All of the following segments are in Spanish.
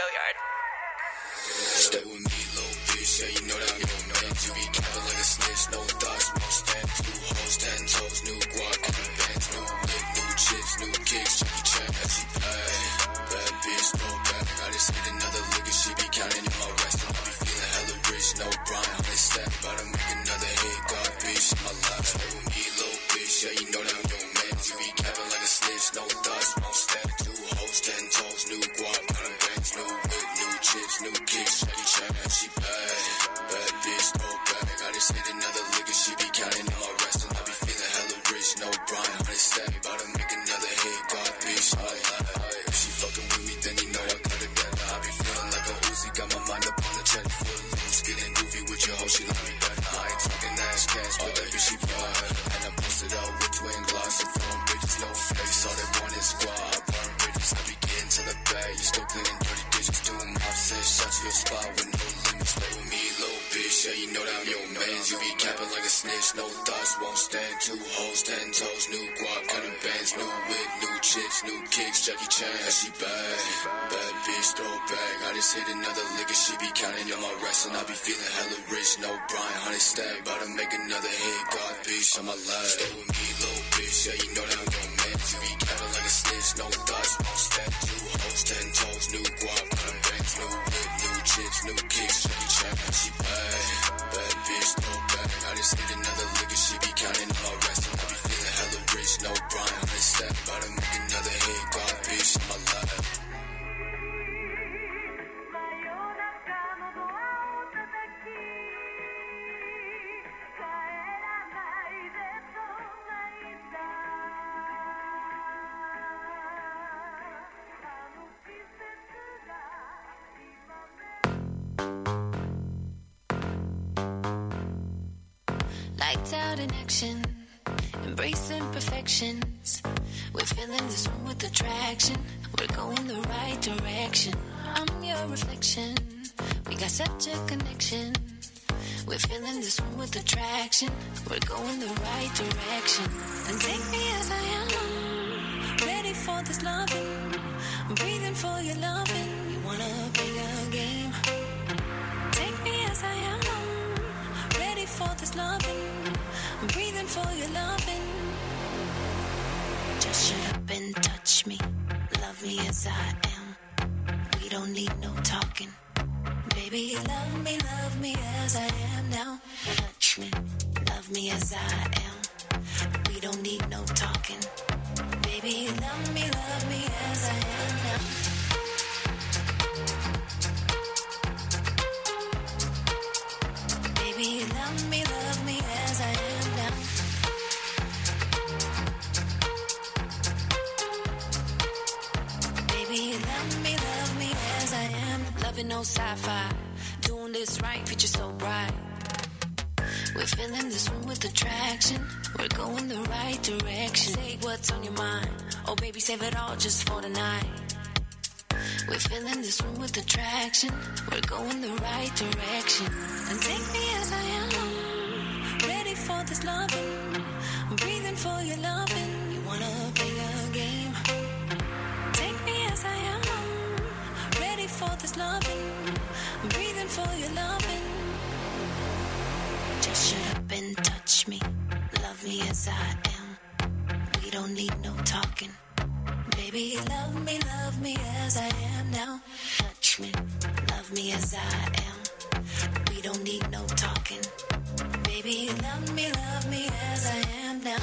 Go Yard. Just hit another and she be counting on my rest. And I be feeling hella rich, no Brian, honey stack. About to make another hit, God bitch, on my life. Stay with me, little bitch, yeah, you know that I'm your man. You be counting like a snitch, no thoughts, won't stand. Two hoes, ten toes, new Lights out in action, embracing perfections. We're filling this room with attraction. We're going the right direction. I'm your reflection. We got such a connection. We're filling this room with attraction. We're going the right direction. And take me as I am. Ready for this loving. I'm breathing for your loving. You wanna play As I am. We don't need no talking. Baby, love me, love me as I am now. Touch me, love me as I am. Oh, save it all just for tonight. We're filling this room with attraction. We're going the right direction. And take me as I am. Ready for this loving. I'm breathing for your loving. You wanna play a game? Take me as I'm ready for this loving. I'm breathing for your loving. Just shut up and touch me. Love me as I am. We don't need no talking. Baby, love me, love me as I am now. Touch me, love me as I am. We don't need no talking. Baby, love me, love me as I am now.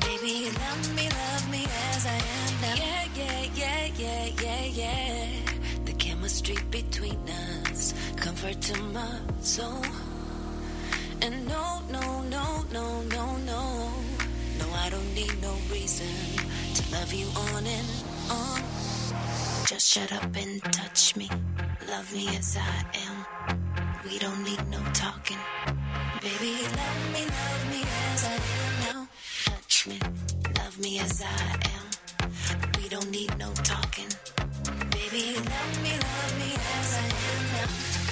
Baby, love me, love me as I am now. Yeah, yeah, yeah, yeah, yeah, yeah. The chemistry between us, comfort to my soul. And no, no, no, no, no, no. No, I don't need no reason to love you on and on. Just shut up and touch me. Love me as I am. We don't need no talking. Baby, love me, love me as I am now. Touch me, love me as I am. We don't need no talking. Baby, love me, love me as I am now.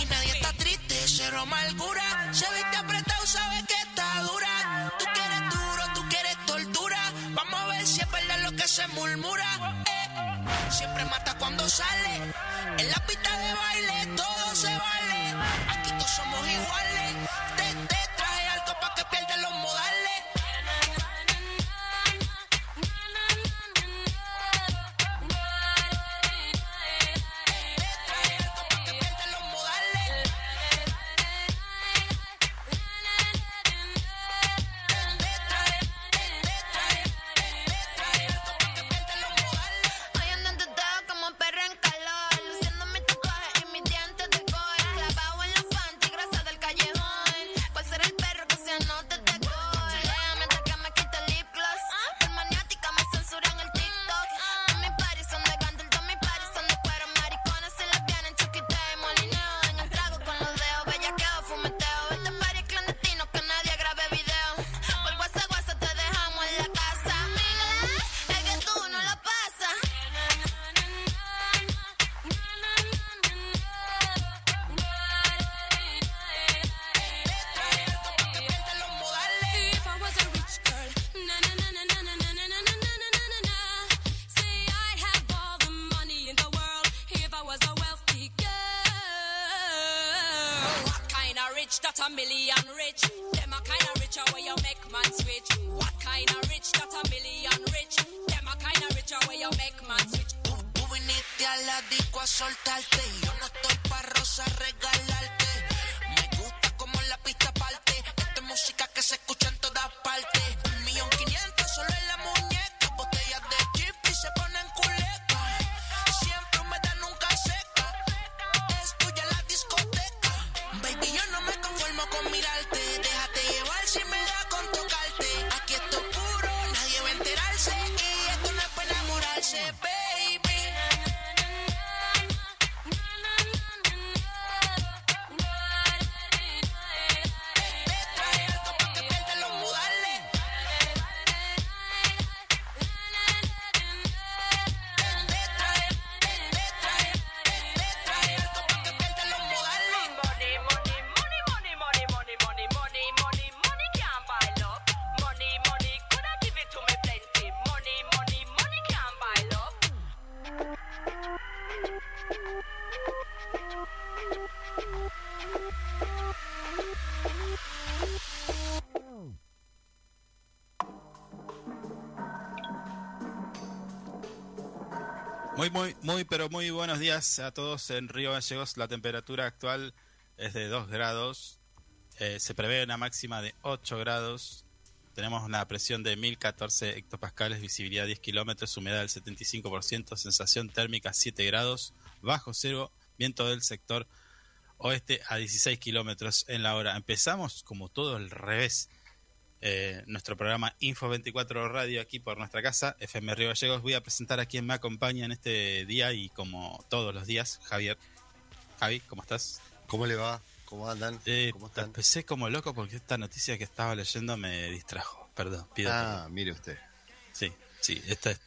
Y nadie está triste, se rompe el cura. Se viste apretado, sabes que está dura. Tú quieres duro, tú quieres tortura. Vamos a ver si es verdad lo que se murmura. Eh, Siempre mata cuando sale. En la pista de baile todo se vale. Aquí todos somos iguales. Muy, muy, pero muy buenos días a todos en Río Gallegos. La temperatura actual es de 2 grados. Eh, se prevé una máxima de 8 grados. Tenemos una presión de 1014 hectopascales, visibilidad 10 kilómetros, humedad del 75%, sensación térmica 7 grados, bajo cero, viento del sector oeste a 16 kilómetros en la hora. Empezamos como todo al revés. Eh, nuestro programa Info 24 Radio aquí por nuestra casa, FM Río Gallegos. Voy a presentar a quien me acompaña en este día y como todos los días, Javier. Javi, ¿cómo estás? ¿Cómo le va? ¿Cómo andan? Eh, ¿Cómo están? empecé como loco porque esta noticia que estaba leyendo me distrajo. Perdón, pido Ah, perdón. mire usted. Sí, sí, esta es-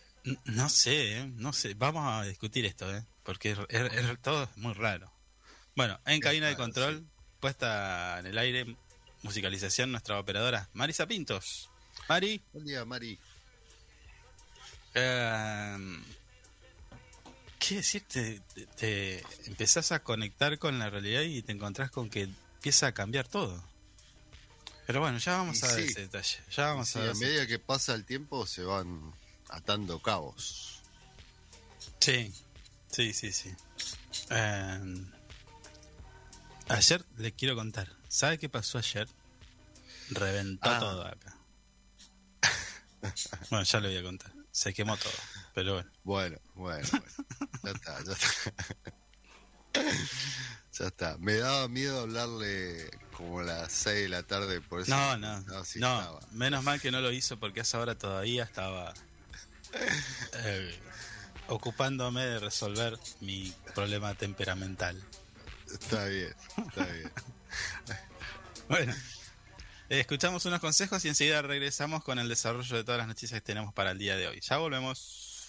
no sé, ¿eh? no sé. Vamos a discutir esto, ¿eh? porque es, es- es- todo es muy raro. Bueno, en cabina de control, puesta en el aire, musicalización, nuestra operadora, Marisa Pintos. Mari, Buen día, Mari. eh, ¿qué decirte? Te, te empezás a conectar con la realidad y te encontrás con que empieza a cambiar todo. Pero bueno, ya vamos Y a ver ese detalle. Ya vamos Sí, a ver a ese- medida que pasa el tiempo se van atando cabos. Sí, sí, sí, sí. Eh, ayer le quiero contar. ¿Sabe qué pasó ayer? Reventó Ah. todo acá. bueno, ya le voy a contar. Se quemó todo. Pero bueno. Bueno, bueno, bueno. ya está, ya está. ya está. Me daba miedo hablarle como a las 6 de la tarde por eso. No, no. No, sí no, estaba. menos mal que no lo hizo porque a esa hora todavía estaba eh, ocupándome de resolver mi problema temperamental. Está bien, está bien. Bueno, eh, escuchamos unos consejos y enseguida regresamos con el desarrollo de todas las noticias que tenemos para el día de hoy. Ya volvemos.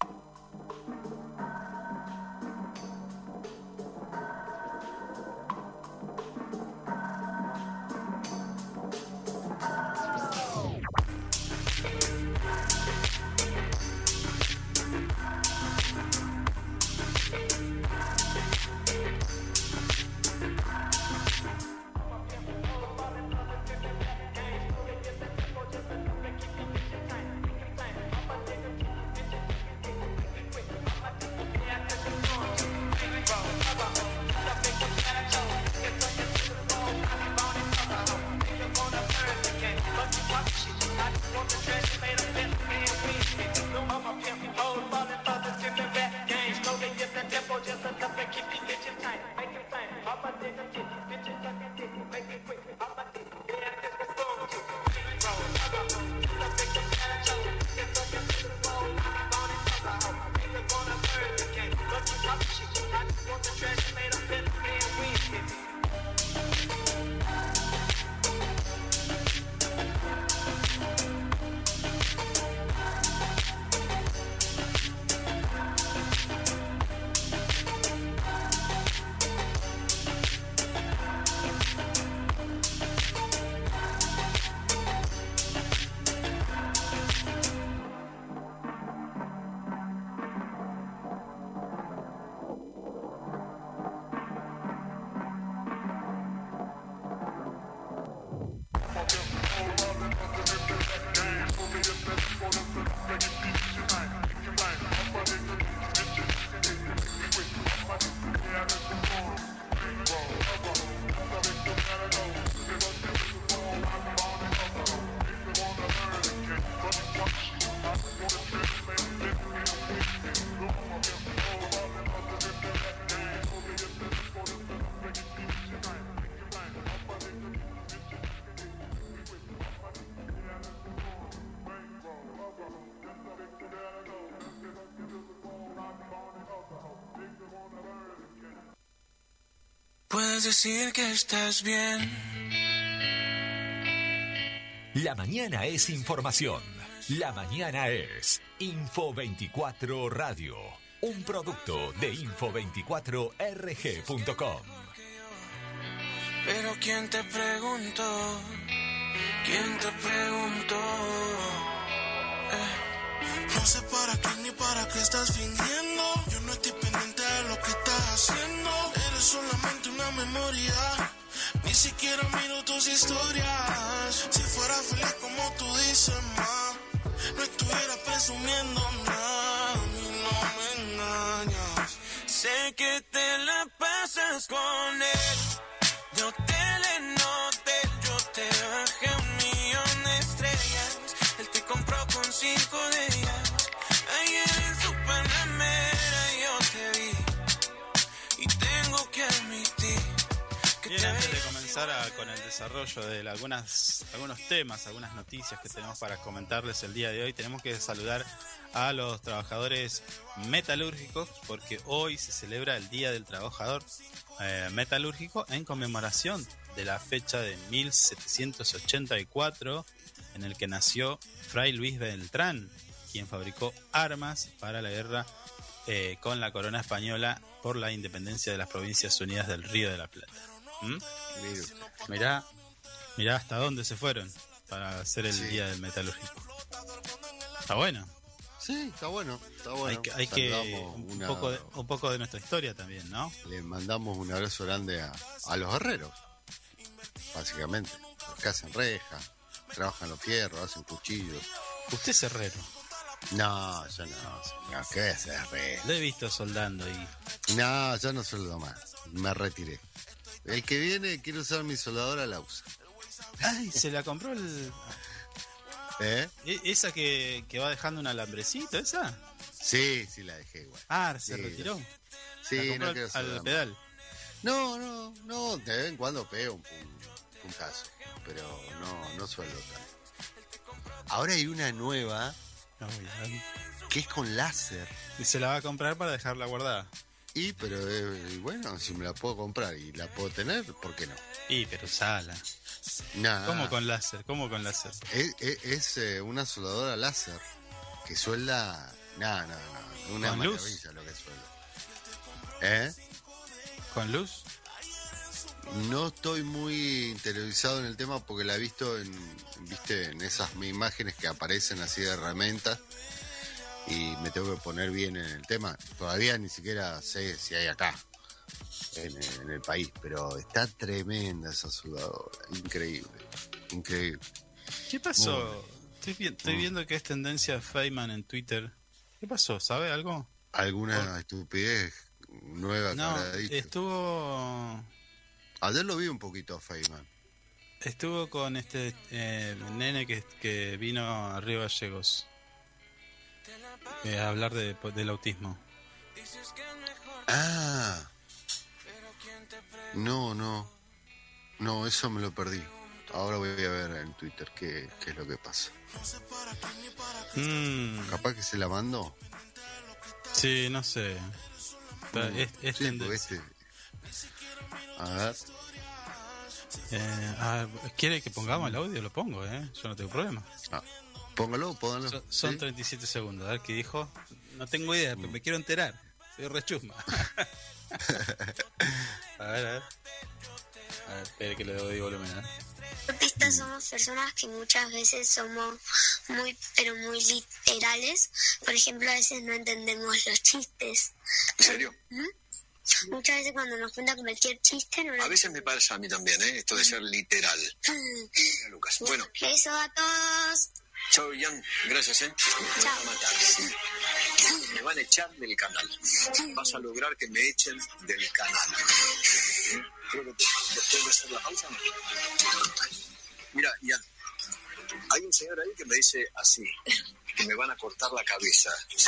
Decir que estás bien. La mañana es información. La mañana es Info 24 Radio. Un producto de info24rg.com. Pero ¿quién te preguntó? ¿Quién te preguntó? Eh, No sé para quién ni para qué estás fingiendo. Ni siquiera miro tus historias. Si fuera feliz como tú dices, ma, no estuviera presumiendo nada. A no me engañas. Sé que te la pasas con él. Yo te le noté, yo te bajé un millón de estrellas. Él te compró con cinco de ellas. Con el desarrollo de algunas, algunos temas, algunas noticias que tenemos para comentarles el día de hoy, tenemos que saludar a los trabajadores metalúrgicos porque hoy se celebra el Día del Trabajador eh, Metalúrgico en conmemoración de la fecha de 1784 en el que nació Fray Luis Beltrán, quien fabricó armas para la guerra eh, con la corona española por la independencia de las provincias unidas del Río de la Plata. ¿Mm? Mirá, mirá hasta dónde se fueron para hacer el Sí. día del metalúrgico. Está bueno. Sí, está bueno, está bueno. hay que, hay que un, una- poco de, un poco de nuestra historia también, ¿no? Le mandamos un abrazo grande a, a los guerreros, básicamente. Los que hacen reja, trabajan los fierros, hacen cuchillos. Usted es herrero. No, yo no, ¿qué es herrero? Lo he visto soldando y No, yo no sueldo más, me retiré. El que viene quiere usar mi soldadora la usa. Ay, se la compró el ¿Eh? e- esa que, que va dejando un alambrecito, esa. Sí, sí la dejé igual. Ah, se Sí, retiró. Sí, no al- quiero al, más. pedal. No, no, no, de vez en cuando pego un pun- puntazo, pero no, no sueldo tanto. Ahora hay una nueva No, que es con láser. Y se la va a comprar para dejarla guardada. Y, pero eh, y bueno, si me la puedo comprar y la puedo tener, ¿por qué no? Y, pero sala. Nada. ¿Cómo con láser? ¿Cómo con láser? Es, es- es, eh, una soldadora láser que suelda. Nada, nada, nada. Una ¿Con luz? maravilla lo que suelda. ¿Eh? ¿Con luz? No estoy muy interiorizado en el tema porque la he visto en, viste, en esas imágenes que aparecen así de herramientas y me tengo que poner bien en el tema. Todavía ni siquiera sé si hay acá en, en el país, pero está tremenda esa soldadora, increíble, increíble. ¿Qué pasó? Estoy, vi- estoy viendo que es tendencia Feynman en Twitter. ¿Qué pasó? ¿Sabe algo? ¿Alguna estupidez nueva que No, habrá dicho? estuvo Ayer lo vi un poquito a Feynman. estuvo con este eh, nene que, que vino a Río Gallegos eh, hablar de- del autismo. Ah. No, no. No, eso me lo perdí. Ahora voy a ver en Twitter qué, qué es lo que pasa. Mm, Capaz que se la mandó. sí, no sé. Está- Es, Sí, este- A ver. Eh, ¿Quiere que pongamos el audio? Lo pongo, ¿eh? Yo no tengo problema. ah, póngalo, póngalo. Son, son ¿sí? 37 segundos. A ver qué dijo. No tengo idea, pero me quiero enterar. Soy rechusma. a ver, a ver. A ver, espere que le doy volumen. ¿eh? Artistas somos personas que muchas veces somos muy, pero muy literales. Por ejemplo, a veces no entendemos los chistes. ¿En serio? Muchas veces cuando nos cuentan cualquier chiste no lo A veces me pasa a mí también, ¿eh? Esto de ser literal. Mira, Lucas. Bueno, Eso a todos. chao, Ian. Gracias, ¿eh? Me van a matar. Me van a echar del canal. Vas a lograr que me echen del canal. Creo que te- después de hacer la pausa. ¿no? Mira, Ian. Hay un señor ahí que me dice así, que me van a cortar la cabeza. Ay, no,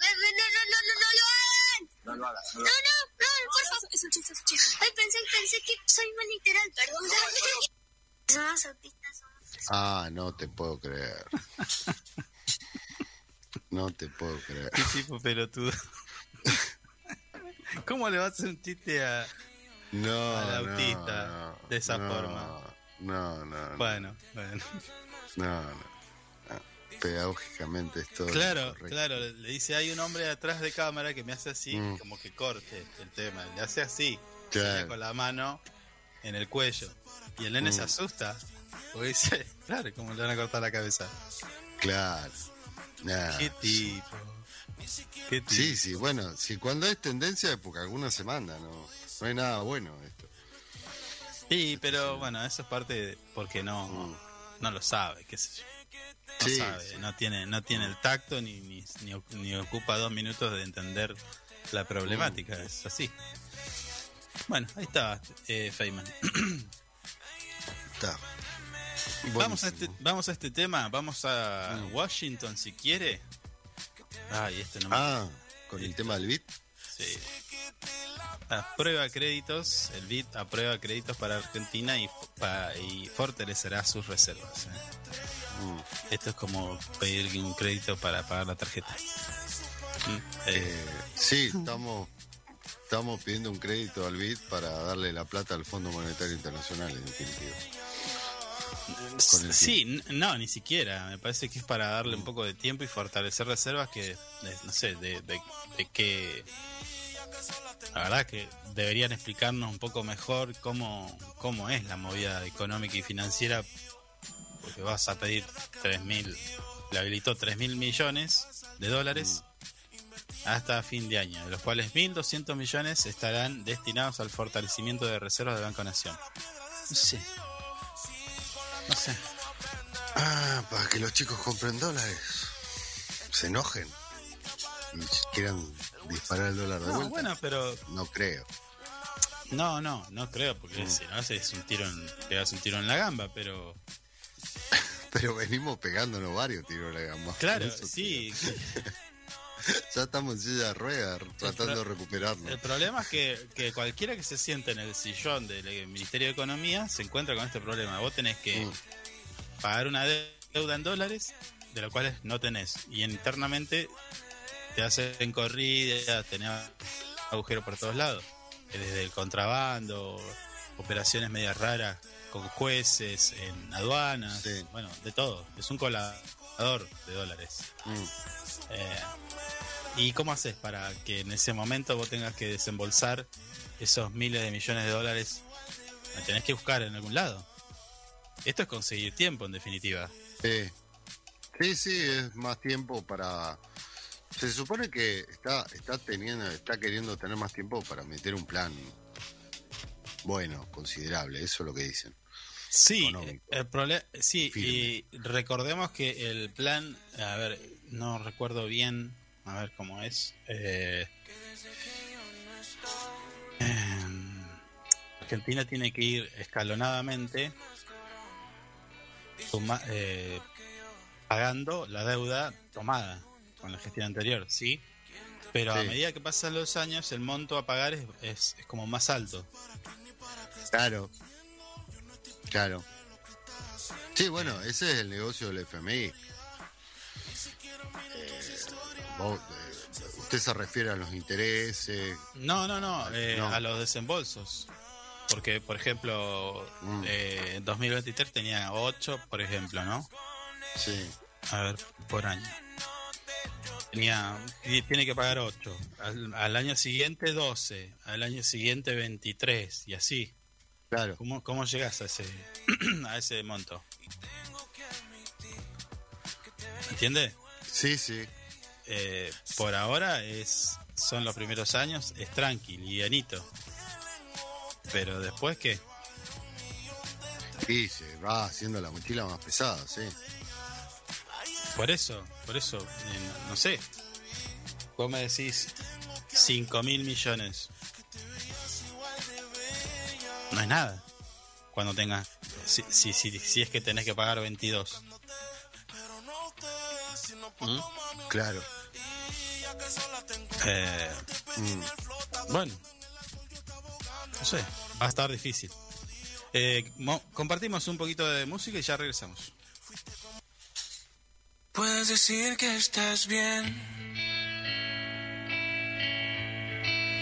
no, no, no, no, no lo hagan. No lo hagas, no lo No, hagas. no, no, por favor. Es un chiste, es un chiste. Ay, pensé, pensé que soy más literal, perdón. Somos autistas, somos Ah, no te puedo creer. No te puedo creer. Qué tipo pelotudo. ¿Cómo le vas a hacer un chiste a, No, al autista no, de esa no, forma. No, no, no. Bueno, bueno. No, no. Pedagógicamente es todo. Claro, correcto. claro, le dice, hay un hombre atrás de cámara que me hace así, Mm. como que corte el tema, le hace así, Claro. con la mano en el cuello. Y el nene se Mm. asusta, porque dice, claro, ¿cómo le van a cortar la cabeza? Claro. Nah. ¿Qué tipo? ¿Qué tipo? Sí, sí, bueno, si cuando es tendencia es porque alguna se manda, no, no hay nada bueno esto. Sí, pero bueno, eso es parte de- porque no, no lo sabe, qué sé yo. No Sí, sabe, sí. no tiene, no tiene el tacto ni, ni, ni, oc- ni ocupa dos minutos de entender la problemática, es así. Bueno, ahí está, eh, Feynman. Está. Vamos a, este, vamos a este tema, vamos a Washington si quiere. Ay, este no me- Ah, con el tema del beat. Sí. Aprueba créditos, el BID aprueba créditos para Argentina y, pa- y fortalecerá sus reservas. ¿eh? Mm. Esto es como pedir un crédito para pagar la tarjeta. Mm, eh, Eh, sí, estamos, estamos pidiendo un crédito al BID para darle la plata al Fondo Monetario Internacional, en definitiva. sí, no, ni siquiera. Me parece que es para darle un poco de tiempo y fortalecer reservas que, eh, no sé, de, de, de que... La verdad que deberían explicarnos un poco mejor cómo, cómo es la movida económica y financiera, porque vas a pedir 3.000, le habilitó 3.000 millones de dólares hasta fin de año, de los cuales 1.200 millones estarán destinados al fortalecimiento de reservas del Banco Nación. No sé. No sé. Ah, para que los chicos compren dólares. Se enojen. Y quieran disparar el dólar de No, vuelta. bueno, pero No creo. No, no, no creo, porque si no es un tiro en, pegas un tiro en la gamba, pero Pero venimos pegándonos varios tiros de la gamba. claro, eso, sí. Ya estamos en silla de ruedas tratando de recuperarnos. El problema es que, que cualquiera que se siente en el sillón del Ministerio de Economía se encuentra con este problema. Vos tenés que Mm. pagar una deuda en dólares, de la cuales no tenés, y internamente te hacen corrida, tenés agujeros por todos lados, desde el contrabando, operaciones medias raras con jueces, en aduanas, Sí. bueno, de todo. Es un colador de dólares. Mm. Eh, ¿Y cómo haces para que en ese momento vos tengas que desembolsar esos miles de millones de dólares? Me tenés que buscar en algún lado. Esto es conseguir tiempo, en definitiva. Sí. sí, sí, es más tiempo para... Se supone que está, está teniendo, está queriendo tener más tiempo para meter un plan bueno, considerable, eso es lo que dicen. Sí, Económico. el problema, sí, Firme. y recordemos que el plan, a ver, no recuerdo bien, a ver cómo es. Eh, em, Argentina tiene que ir escalonadamente suma- eh, pagando la deuda tomada con la gestión anterior, ¿sí? Pero a medida que pasan los años, el monto a pagar es, es- es como más alto. Claro. Claro. Sí, bueno, ese es el negocio del FMI. Eh, vos, eh, usted se refiere a los intereses. No, no, no, eh, No. a los desembolsos. Porque, por ejemplo, Mm. en 2023 tenía 8, por ejemplo, ¿no? Sí. A ver, por año. Tenía, tiene que pagar 8. Al, al año siguiente 12. Al año siguiente 23. Y así. Claro. ¿Cómo, cómo llegas a ese, a ese monto? ¿Entiendes? Sí, sí. Eh, por ahora es son los primeros años, es tranqui, livianito. Pero después qué? Sí, se va haciendo la mochila más pesada, sí. Por eso, por eso, eh, no, sé. Vos me decís 5 mil millones. No es nada. Cuando tengas, si, si, si, si es que tenés que pagar 22. ¿Mm? Claro. Eh, Mm. bueno, no sé, va a estar difícil. Eh, mo- compartimos un poquito de música y ya regresamos puedas decir que estás bien.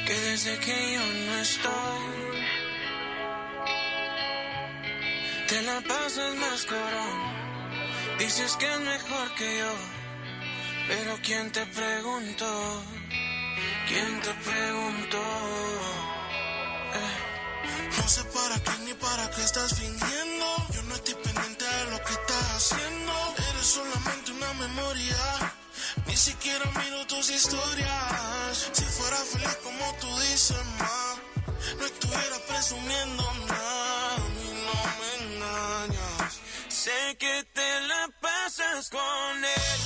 Que desde que yo no estoy, te la pasas más corón. Dices que es mejor que yo, pero ¿quién te preguntó? ¿Quién te preguntó? Eh. No sé para qué ni para qué estás fingiendo. Yo no estoy Ni siquiera miro tus historias. Si fuera feliz como tú dices, ma, no estuviera presumiendo nada. Mí no me engañas. Sé que te la pasas con él.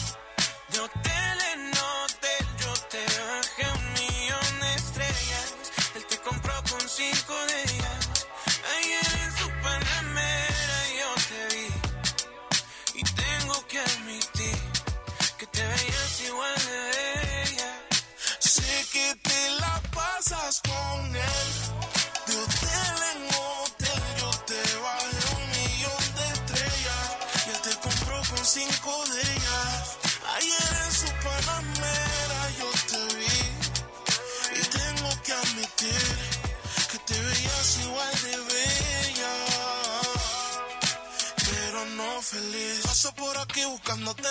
Yo te le noté, yo te bajé un millón de estrellas. Él te compró con cinco de ellas. Pasas con él. Pero no feliz. Paso por aquí buscándote,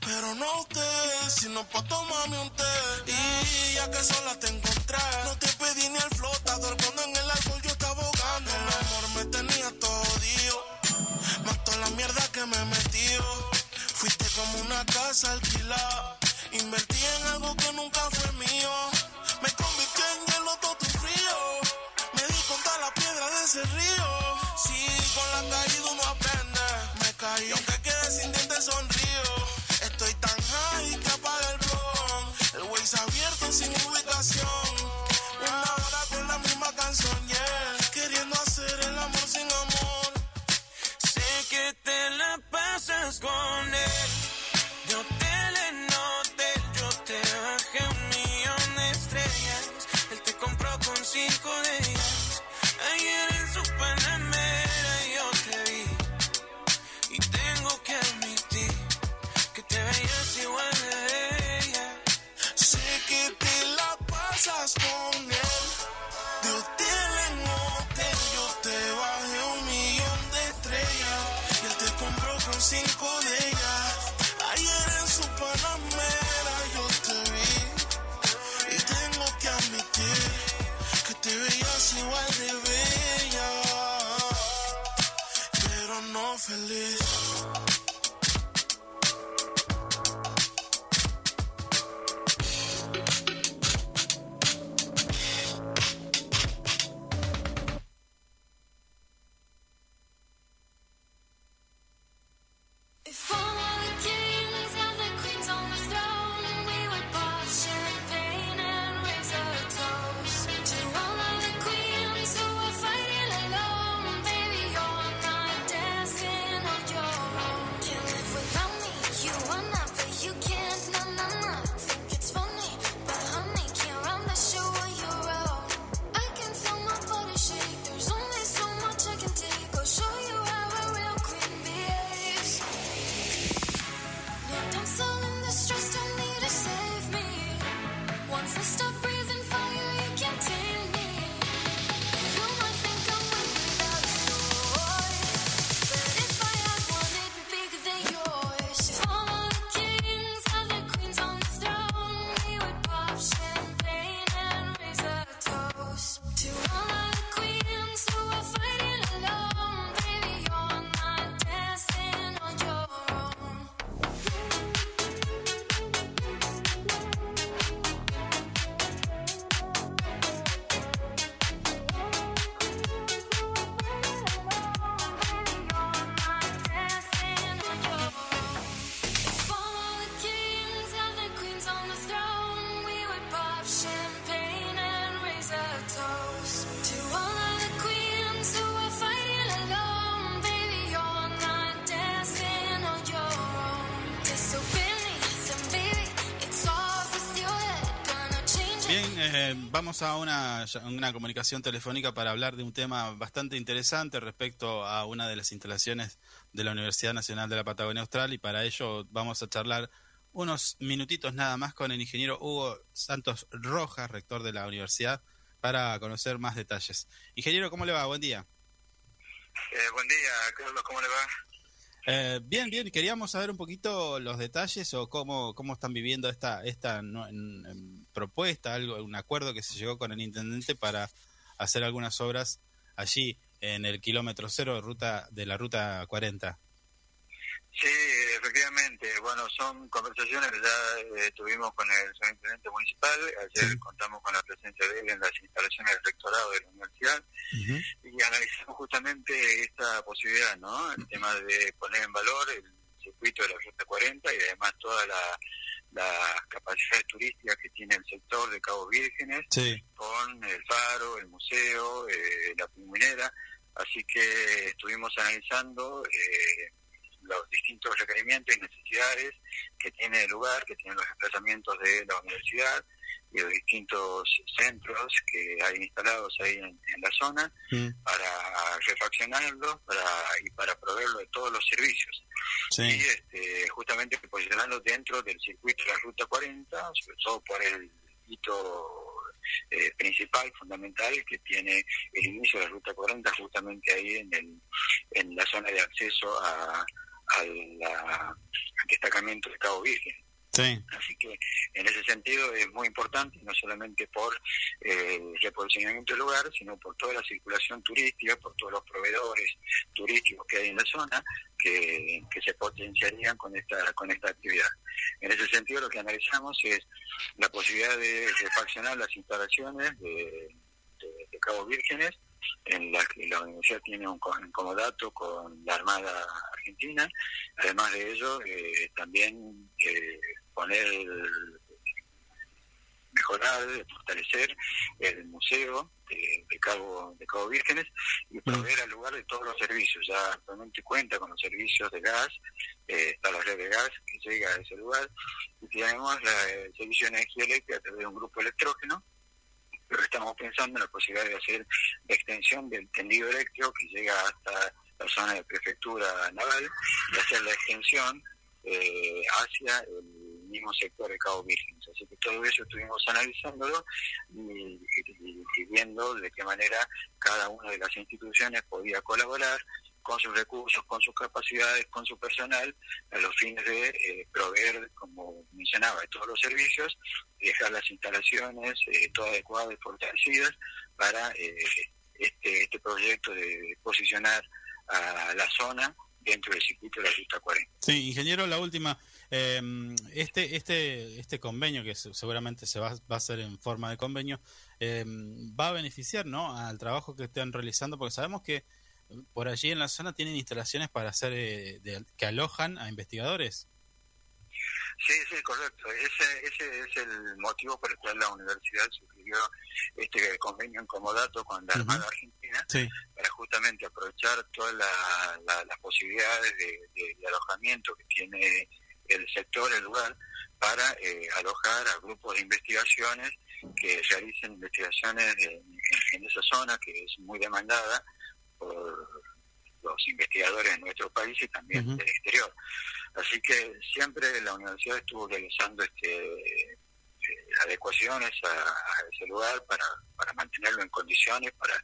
pero no usted, sino pa' tomarme un té. Y ya que sola te encontré, no te pedí ni el flotador cuando en el alcohol yo estaba ahogando. El amor me tenía todo más toda la mierda que me metió. Fuiste como una casa alquilada, invertí en algo que nunca fue mío. Me convirtió en hielo todo tu frío, me di contra la piedra de ese río. Sí, con la caída El Waze abierto sin ubicación. Una hora con la misma canción. Queriendo hacer el amor sin amor. Sé que te la pasas con él. Con él. De hotel en hotel, yo te bajé un millón de estrellas. Y él te compró con cinco de ellas. Ayer en su panamera yo te vi. Y tengo que admitir que te veías igual de bella. Pero no feliz. Vamos a una, una comunicación telefónica para hablar de un tema bastante interesante respecto a una de las instalaciones de la Universidad Nacional de la Patagonia Austral y para ello vamos a charlar unos minutitos nada más con el ingeniero Hugo Santos Rojas, rector de la universidad, para conocer más detalles. Ingeniero, ¿cómo le va? Buen día. ¿Qué Eh, buen día, Carlos, ¿cómo le va? Eh, bien, bien, queríamos saber un poquito los detalles o cómo, cómo están viviendo esta, esta no- propuesta, algo, un acuerdo que se llegó con el intendente para hacer algunas obras allí en el kilómetro cero de, ruta, de la ruta 40. Sí, efectivamente. Bueno, son conversaciones que ya eh, tuvimos con el superintendente municipal. Ayer contamos con la presencia de él en las instalaciones del rectorado de la universidad y analizamos justamente esta posibilidad, ¿no? El tema de poner en valor el circuito de la Ruta 40 y además todas la- las capacidades turísticas que tiene el sector de Cabo Vírgenes Sí. con el faro, el museo, eh, la pingüinera. Así que estuvimos analizando eh, los distintos requerimientos y necesidades que tiene el lugar, que tienen los desplazamientos de la universidad y los distintos centros que hay instalados ahí en, en la zona para refaccionarlos para, y para proveerlo de todos los servicios. Sí. Y este, justamente posicionarlo dentro del circuito de la Ruta 40, sobre todo por el hito eh, principal, fundamental, que tiene el inicio de la Ruta 40 justamente ahí en, el, en la zona de acceso a, a la- al destacamento de Cabo Virgen. Sí. Así que en ese sentido es muy importante, no solamente por eh, el reposicionamiento del lugar, sino por toda la circulación turística, por todos los proveedores turísticos que hay en la zona, que, que se potenciarían con esta, con esta actividad. En ese sentido lo que analizamos es la posibilidad de refaccionar las instalaciones de, de- de Cabo Vírgenes, en las que la universidad tiene un un comodato con la Armada Argentina. Además de ello, eh, también eh, poner, mejorar, fortalecer el museo de, de Cabo de Cabo Vírgenes y proveer al lugar de todos los servicios. Ya actualmente cuenta con los servicios de gas, eh, está la red de gas que llega a ese lugar y tenemos la- el servicio de energía eléctrica a través de un grupo electrógeno pero estamos pensando en la posibilidad de hacer la extensión del tendido eléctrico que llega hasta la zona de prefectura naval y hacer la extensión eh, hacia el mismo sector de Cabo Virgen. Así que todo eso estuvimos analizándolo y, y- viendo de qué manera cada una de las instituciones podía colaborar con sus recursos, con sus capacidades, con su personal, a los fines de eh, proveer, como mencionaba, todos los servicios dejar las instalaciones eh, todas adecuadas y fortalecidas para eh, este, este proyecto de posicionar a la zona dentro del circuito de la Ruta 40. Sí, ingeniero, la última. eh, este, este, este convenio, que se- seguramente se va, va a hacer en forma de convenio, eh, va a beneficiar ¿no? al trabajo que están realizando, porque sabemos que por allí en la zona tienen instalaciones para hacer eh, de- que alojan a investigadores. Sí, sí, correcto. Ese, ese es el motivo por el cual la universidad suscribió este convenio en comodato con la Armada Argentina Sí. para justamente aprovechar todas la- la- las posibilidades de, de- de alojamiento que tiene el sector, el lugar, para eh, alojar a grupos de investigaciones que realicen investigaciones en, en esa zona que es muy demandada por los investigadores de nuestro país y también del exterior. Así que siempre la universidad estuvo realizando este eh, adecuaciones a, ese lugar para, para mantenerlo en condiciones, para,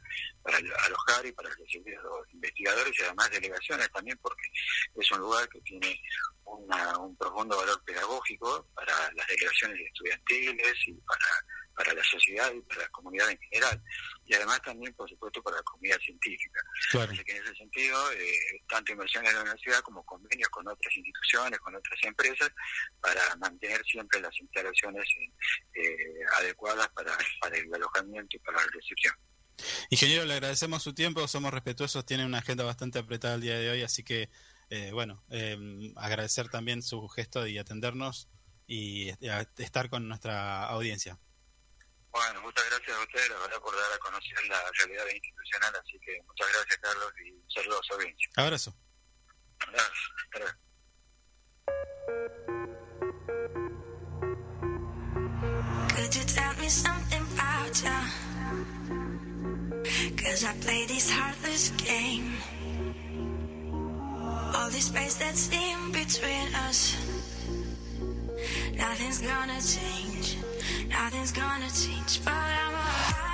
para alojar y para recibir a los investigadores y además delegaciones también, porque es un lugar que tiene una- un profundo valor pedagógico para las delegaciones estudiantiles y para, para la sociedad y para la comunidad en general. Y además también, por supuesto, para la comunidad científica. Claro. Así que en ese sentido, eh, tanto inversión en la universidad como convenios con otras instituciones, con otras empresas, para mantener siempre las instalaciones eh, adecuadas para, para el alojamiento y para la recepción. Ingeniero, le agradecemos su tiempo, somos respetuosos, tiene una agenda bastante apretada el día de hoy, así que, eh, bueno, eh, agradecer también su gesto y atendernos y eh, estar con nuestra audiencia. Bueno, muchas gracias a ustedes, la verdad, por dar a conocer la realidad institucional. Así que muchas gracias, Carlos, y un saludo a audiencia. Abrazo. Gracias. Hasta luego. Could you tell me something about ya? Cause I play this heartless game. All this space that's in between us. Nothing's gonna change. Nothing's gonna change. But I'm alright.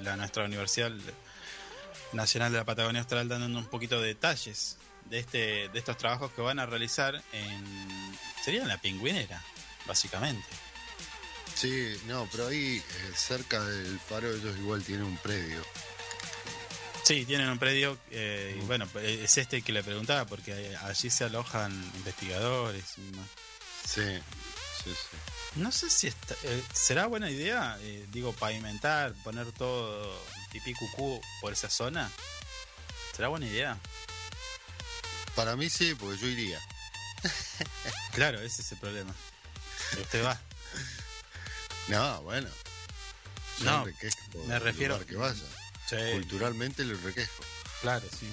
La, nuestra Universidad Nacional de la Patagonia Austral, dando un poquito de detalles de, este, de estos trabajos que van a realizar en. Sería en la pingüinera, básicamente. Sí, no, pero ahí eh, cerca del faro ellos igual tienen un predio. Sí, tienen un predio, eh, y bueno, es este que le preguntaba, porque allí se alojan investigadores. y más. Sí, sí, sí. No sé si está- eh, será buena idea, eh, digo, pavimentar, poner todo pipí cucú por esa zona. ¿Será buena idea? Para mí sí, porque yo iría. Claro, ese es el problema. Que Usted va. No, bueno. No, me refiero- lugar que vaya. Sí. Culturalmente lo enriquezco. Claro, sí.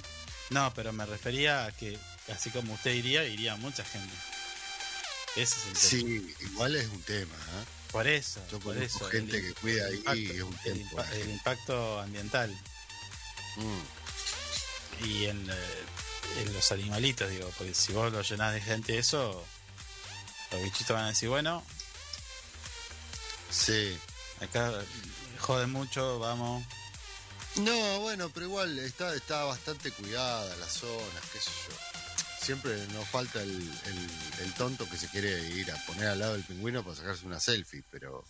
No, pero me refería a que, así como usted iría, iría mucha gente. Ese es el tema. Sí, igual es un tema. ¿ah? Por eso, Yo por eso. gente el que cuida ahí impacto- y es un el, impa- el impacto ambiental Mm. y en, eh, en los animalitos, digo, porque si vos lo llenás de gente eso, los bichitos van a decir, bueno, Sí. acá jode mucho, vamos. No, bueno, pero igual está, está bastante cuidada la zona, qué sé yo. Siempre nos falta el, el- el tonto que se quiere ir a poner al lado del pingüino para sacarse una selfie, pero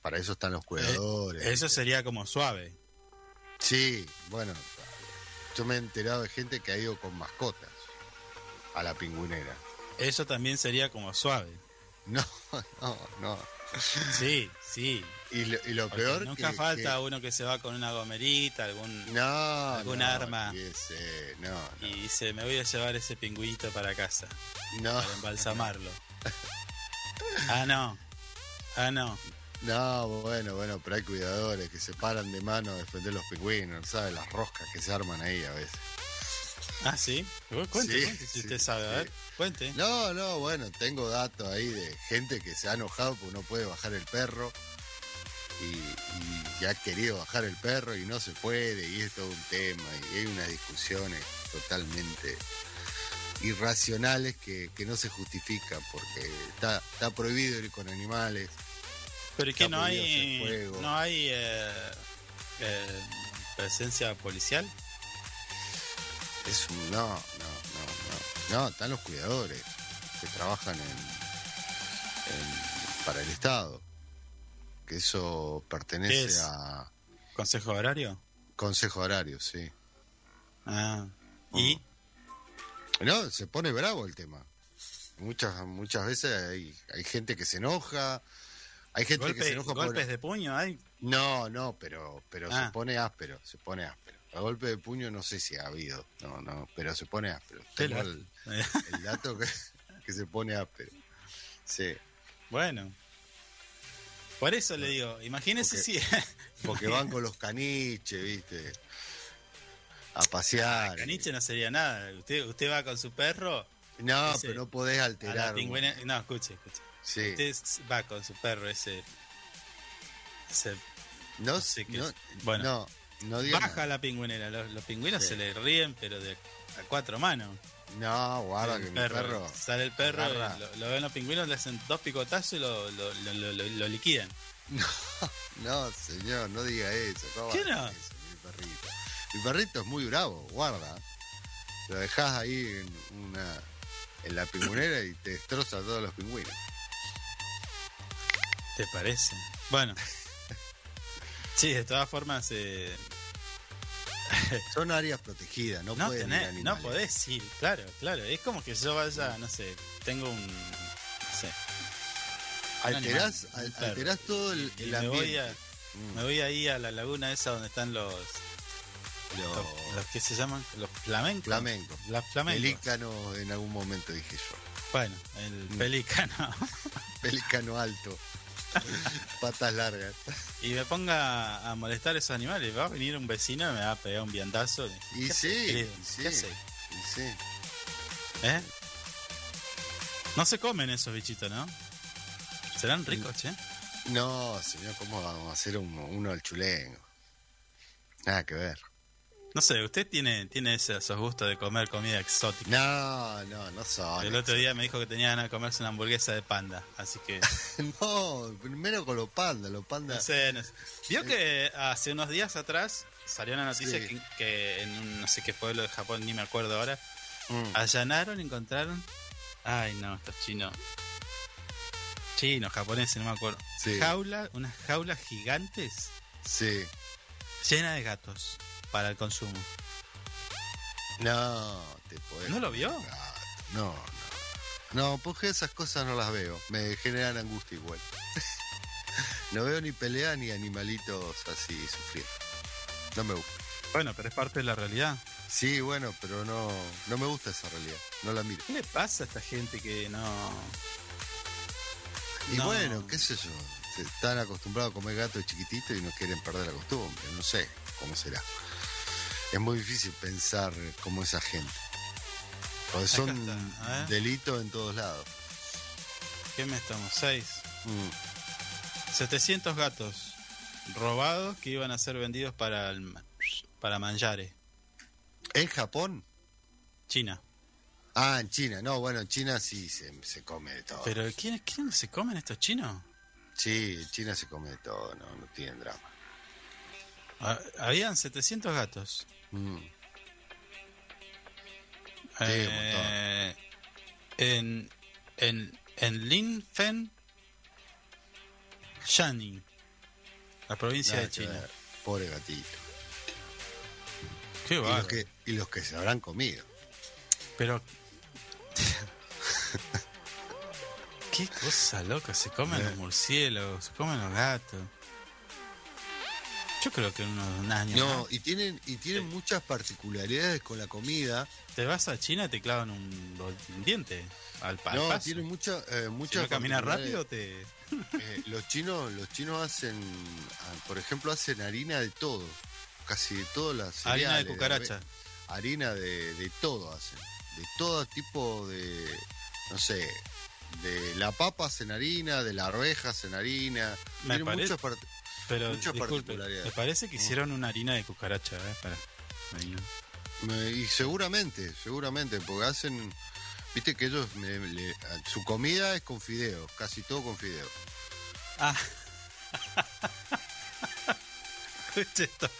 para eso están los cuidadores. Eh, Eso sería como suave. Sí, bueno, yo me he enterado de gente que ha ido con mascotas a la pingüinera. Eso también sería como suave. No, no, no. Sí, sí. Y lo, y lo peor nunca que- falta uno que se va con una gomerita, algún, no, algún no, arma. ese, no, y dice, me voy a llevar ese pingüito para casa, no, para embalsamarlo. ah, no. Ah, no. no, bueno, bueno, pero hay cuidadores que se paran de mano a defender los pingüinos, ¿sabes? Las roscas que se arman ahí a veces. Ah, sí. Cuente, Sí, cuente, si sí, usted sabe, a ver, cuente. No, no, bueno, tengo datos ahí de gente que se ha enojado porque no puede bajar el perro y, y que ha querido bajar el perro y no se puede y es todo un tema y hay unas discusiones totalmente irracionales que, que no se justifican porque está, está prohibido ir con animales. Pero ¿y qué Está no hay, no hay eh, eh, presencia policial? Es un, no, no, no, no. No, están los cuidadores que trabajan en, en- para el Estado. Que eso ¿Qué pertenece es? a ¿Consejo horario? Consejo Horario, sí. Ah. ¿Y? No, se pone bravo el tema. Muchas, muchas veces hay, hay gente que se enoja. Hay gente que se enoja por. ¿Golpes de puño hay? No, no, pero, pero Ah. se pone áspero, se pone áspero. A golpe de puño no sé si ha habido, no, no, pero se pone áspero. Tengo el, el dato que, que se pone áspero. Sí, Bueno. Por eso le digo, imagínese si... porque van con los caniches, viste, a pasear. Caniche no sería nada. Usted, usted va con su perro No, Ese- pero no podés alterar. pingüina- No, escuche, escuche. Sí. Usted va con su perro ese... ese No, sé qué no. Bueno. no, no baja nada. la pingüinera. Los, los pingüinos Sí. se le ríen, pero de a cuatro manos. No, guarda El que mi perro. Sale el perro, lo, lo ven los pingüinos, le hacen dos picotazos y lo, lo, liquidan. No, señor, no diga eso. ¿cómo ¿Qué no? eso, mi perrito? Mi perrito es muy bravo, guarda. Lo dejás ahí en una en la pingüinera y te destroza a todos los pingüinos. ¿Te parece? Bueno. Sí, de todas formas, eh, Son áreas protegidas, no, no, pueden ir no podés ir, claro, claro. Es como que yo vaya, no sé, tengo un. No sé. Alterás, animal, al- alterás todo el, el me ambiente. voy, a, Mm. me voy ahí a la laguna esa donde están los. Los Los, los que se llaman los flamencos. flamencos. Las flamencos. Pelícano en algún momento dije yo. Bueno, el Mm. pelícano. Pelícano alto. Patas largas. y me ponga a molestar a esos animales, va a venir un vecino y me va a pegar un viandazo. Y ¿Qué sí, sí. ¿Qué hace? Y sí. ¿Eh? No se comen esos bichitos, ¿no? Serán ricos, che. No, señor, ¿cómo vamos a hacer uno, uno al chulengo? Nada que ver. No sé, usted tiene, tiene esos gustos de comer comida exótica. No, no, no son. El otro día me dijo que tenía ganas de comerse una hamburguesa de panda, así que No, primero con los pandas, los no pandas. sé, no sé. Vio que hace unos días atrás salió una noticia Sí. que, que en un no sé qué pueblo de Japón, ni me acuerdo ahora, Mm. allanaron, encontraron. Ay, no, estos chinos. Chinos, japoneses, no me acuerdo. Sí. Jaula, unas jaulas gigantes Sí. llenas de gatos para el consumo. No, te podés. ¿No lo vio? No, no. No, porque esas cosas no las veo. Me generan angustia igual. no veo ni pelea ni animalitos así sufriendo. No me gusta. Bueno, pero es parte de la realidad. Sí, bueno, pero no, no me gusta esa realidad. No la miro. ¿Qué le pasa a esta gente que no... Y No. bueno, qué sé yo. Están acostumbrados a comer gato de chiquitito y no quieren perder la costumbre. No sé cómo será. Es muy difícil pensar como esa gente. Porque son está, ver. delitos en todos lados. ¿Qué mes estamos? Seis. Mm. 700 gatos robados que iban a ser vendidos para el, para manjares. ¿En Japón? China. Ah, en China. No, bueno, en China sí se, se come de todo. Pero ¿quién, ¿quién se comen estos chinos? Sí, en China se come de todo. No, no tienen drama. Ah, Habían 700 gatos. Mm. Eh, en, en, en Linfen Shanning. La provincia Nada de China. ver. Pobre gatito. Qué Y los, que, y los que se habrán comido. Pero. Qué cosa loca. Se comen los murciélagos, se comen los gatos. Yo creo que unos un año No, más, y tienen, y tienen muchas particularidades con la comida. te vas a China te clavan un, un diente al, al No, paso. tienen mucha, eh, Si muchas no caminas rápido, te. Eh, los chinos, los chinos hacen, ah, por ejemplo, hacen harina de todo, casi de todas las Harina de cucaracha. harina de, de todo hacen, de todo tipo de, no sé, de la papa hacen harina, de la arveja hacen harina, Me tienen parece- muchas Pero muchas disculpe, me parece que hicieron una harina de cucaracha, ¿eh? Para. Me- Y seguramente, seguramente, porque hacen, viste que ellos, me- le- su comida es con fideo, casi todo con fideo. Ah. Escuche esto.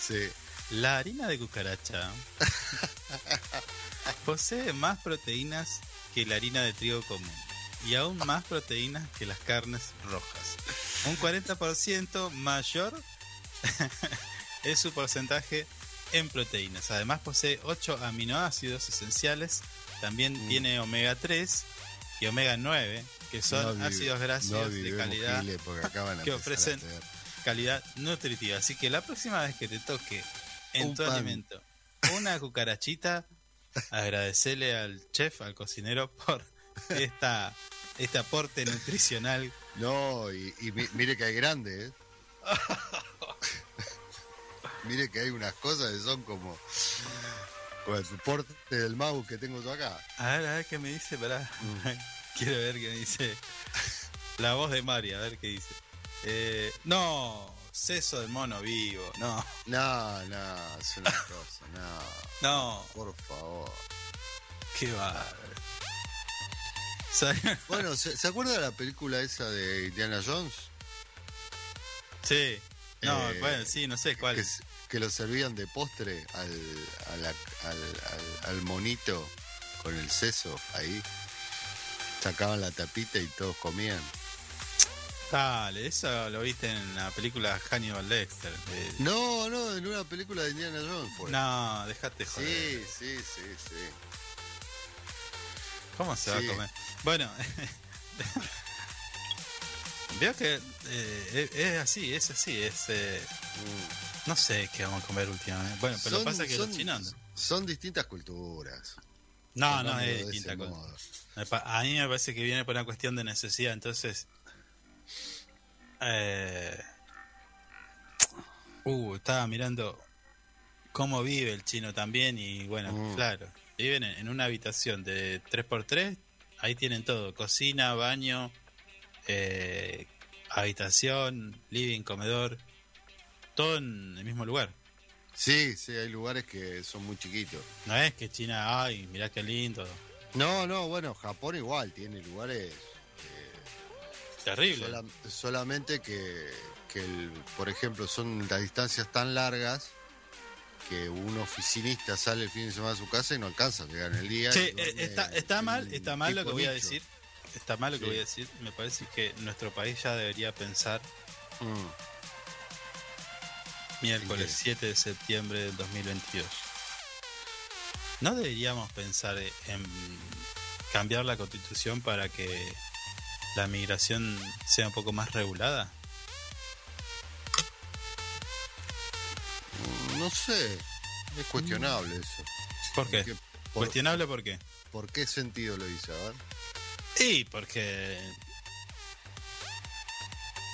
Sí. La harina de cucaracha posee más proteínas que la harina de trigo común y aún más proteínas que las carnes rojas. Un 40% mayor es su porcentaje en proteínas. Además posee 8 aminoácidos esenciales. También Mm. tiene omega 3 y omega 9, que son No vive- ácidos grasos no de calidad que ofrecen calidad nutritiva. Así que la próxima vez que te toque en Un tu pan. alimento una cucarachita, agradecele al chef, al cocinero, por esta, este aporte nutricional. No, y, y mi- mire que hay grande, ¿eh? mire que hay unas cosas que son como, el soporte del mouse que tengo yo acá. A ver, a ver qué me dice, pará. Mm. Quiero ver qué me dice. La voz de María, a ver qué dice. Eh, no, seso de mono vivo, no, No, no, es una cosa, no, no, por favor. qué bárbaro. Bueno, ¿se, se acuerda de la película esa de Indiana Jones? Sí, no, Eh, bueno, sí, no sé cuál. Que, que lo servían de postre al, a la- al, al- al monito con el seso ahí. Sacaban la tapita y todos comían. Dale, eso lo viste en la película Hannibal Lecter. de- No, no, en una película de Indiana Jones fue. No, dejate joder. Sí, sí, sí, sí. ¿Cómo se va Sí. a comer? Bueno, veo que eh, es, es así, es así, es... eh, Mm. no sé qué vamos a comer últimamente. Bueno, pero lo que pasa que los chinos... son distintas culturas. No, no, es distinta cosa. A mí me parece que viene por una cuestión de necesidad, entonces... Eh, uh, estaba mirando cómo vive el chino también y bueno, Mm. claro, viven en, una habitación de 3x3, ahí tienen todo, cocina, baño, eh, habitación, living, comedor, todo en el mismo lugar. Sí, sí, hay lugares que son muy chiquitos. No es que China, ay, mirá qué lindo, No, no, bueno, Japón igual tiene lugares terrible. sola- solamente que, que el- por ejemplo, son las distancias tan largas que un oficinista sale el fin de semana a su casa y no alcanza a llegar en el día. Sí, eh, duerme está, mal, está mal lo que voy a decir. Está mal lo que Sí. voy a decir. Me parece que nuestro país ya debería pensar Mm. miércoles ¿En qué? 7 de septiembre del 2022. ¿No deberíamos pensar en cambiar la constitución para que la migración sea un poco más regulada? No sé, es cuestionable eso. ¿Por qué? Porque- por- Cuestionable por qué. ¿Por qué sentido lo dice? A ver. Y porque.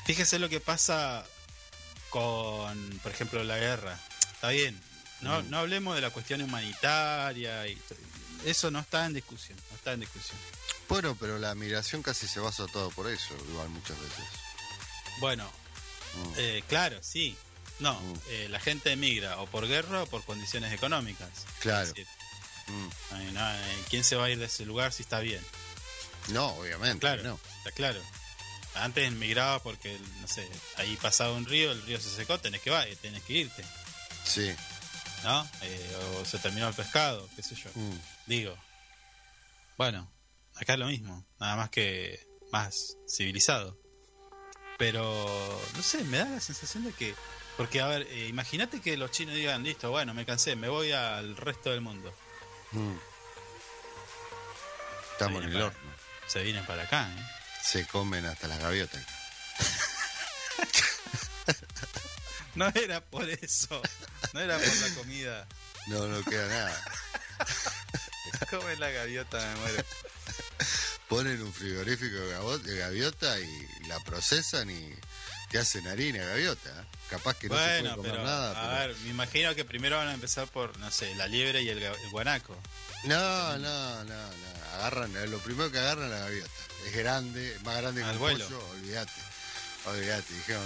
Fíjese lo que pasa con, por ejemplo, la guerra. Está bien. No, Mm. no hablemos de la cuestión humanitaria. y Eso no está en discusión. No está en discusión. Bueno, pero la migración casi se basa todo por eso, igual muchas veces. Bueno, Mm. eh, claro, sí. No, Mm. eh, la gente emigra o por guerra o por condiciones económicas. Claro. Decir, Mm. ay, no, eh, ¿Quién se va a ir de ese lugar si está bien? No, obviamente. Claro, No. está claro. Antes emigraba porque, no sé, ahí pasaba un río, el río se secó, tenés que, va, tenés que irte, Sí. ¿no? Eh, o se terminó el pescado, qué sé yo. Mm. Digo, bueno, acá es lo mismo, nada más que más civilizado. Pero, no sé, me da la sensación de que... Porque, a ver, eh, imagínate que los chinos digan, listo, bueno, me cansé, me voy al resto del mundo. Mm. Estamos en el para- horno. Se vienen para acá, ¿eh? Se comen hasta las gaviotas. No era por eso, no era por la comida. No, no queda nada. Come la gaviota, me muero. Ponen un frigorífico de gaviota y la procesan y te hacen harina gaviota. ¿eh? Capaz que no se Bueno, puede comer pero, nada. a ver, me imagino que primero van a empezar por, no sé, la liebre y el, el guanaco. No, no, no, no. Agarran, eh, lo primero que agarran es la gaviota. Es grande, más grande que Al vuelo. pollo, olvídate. Olvídate, dijeron,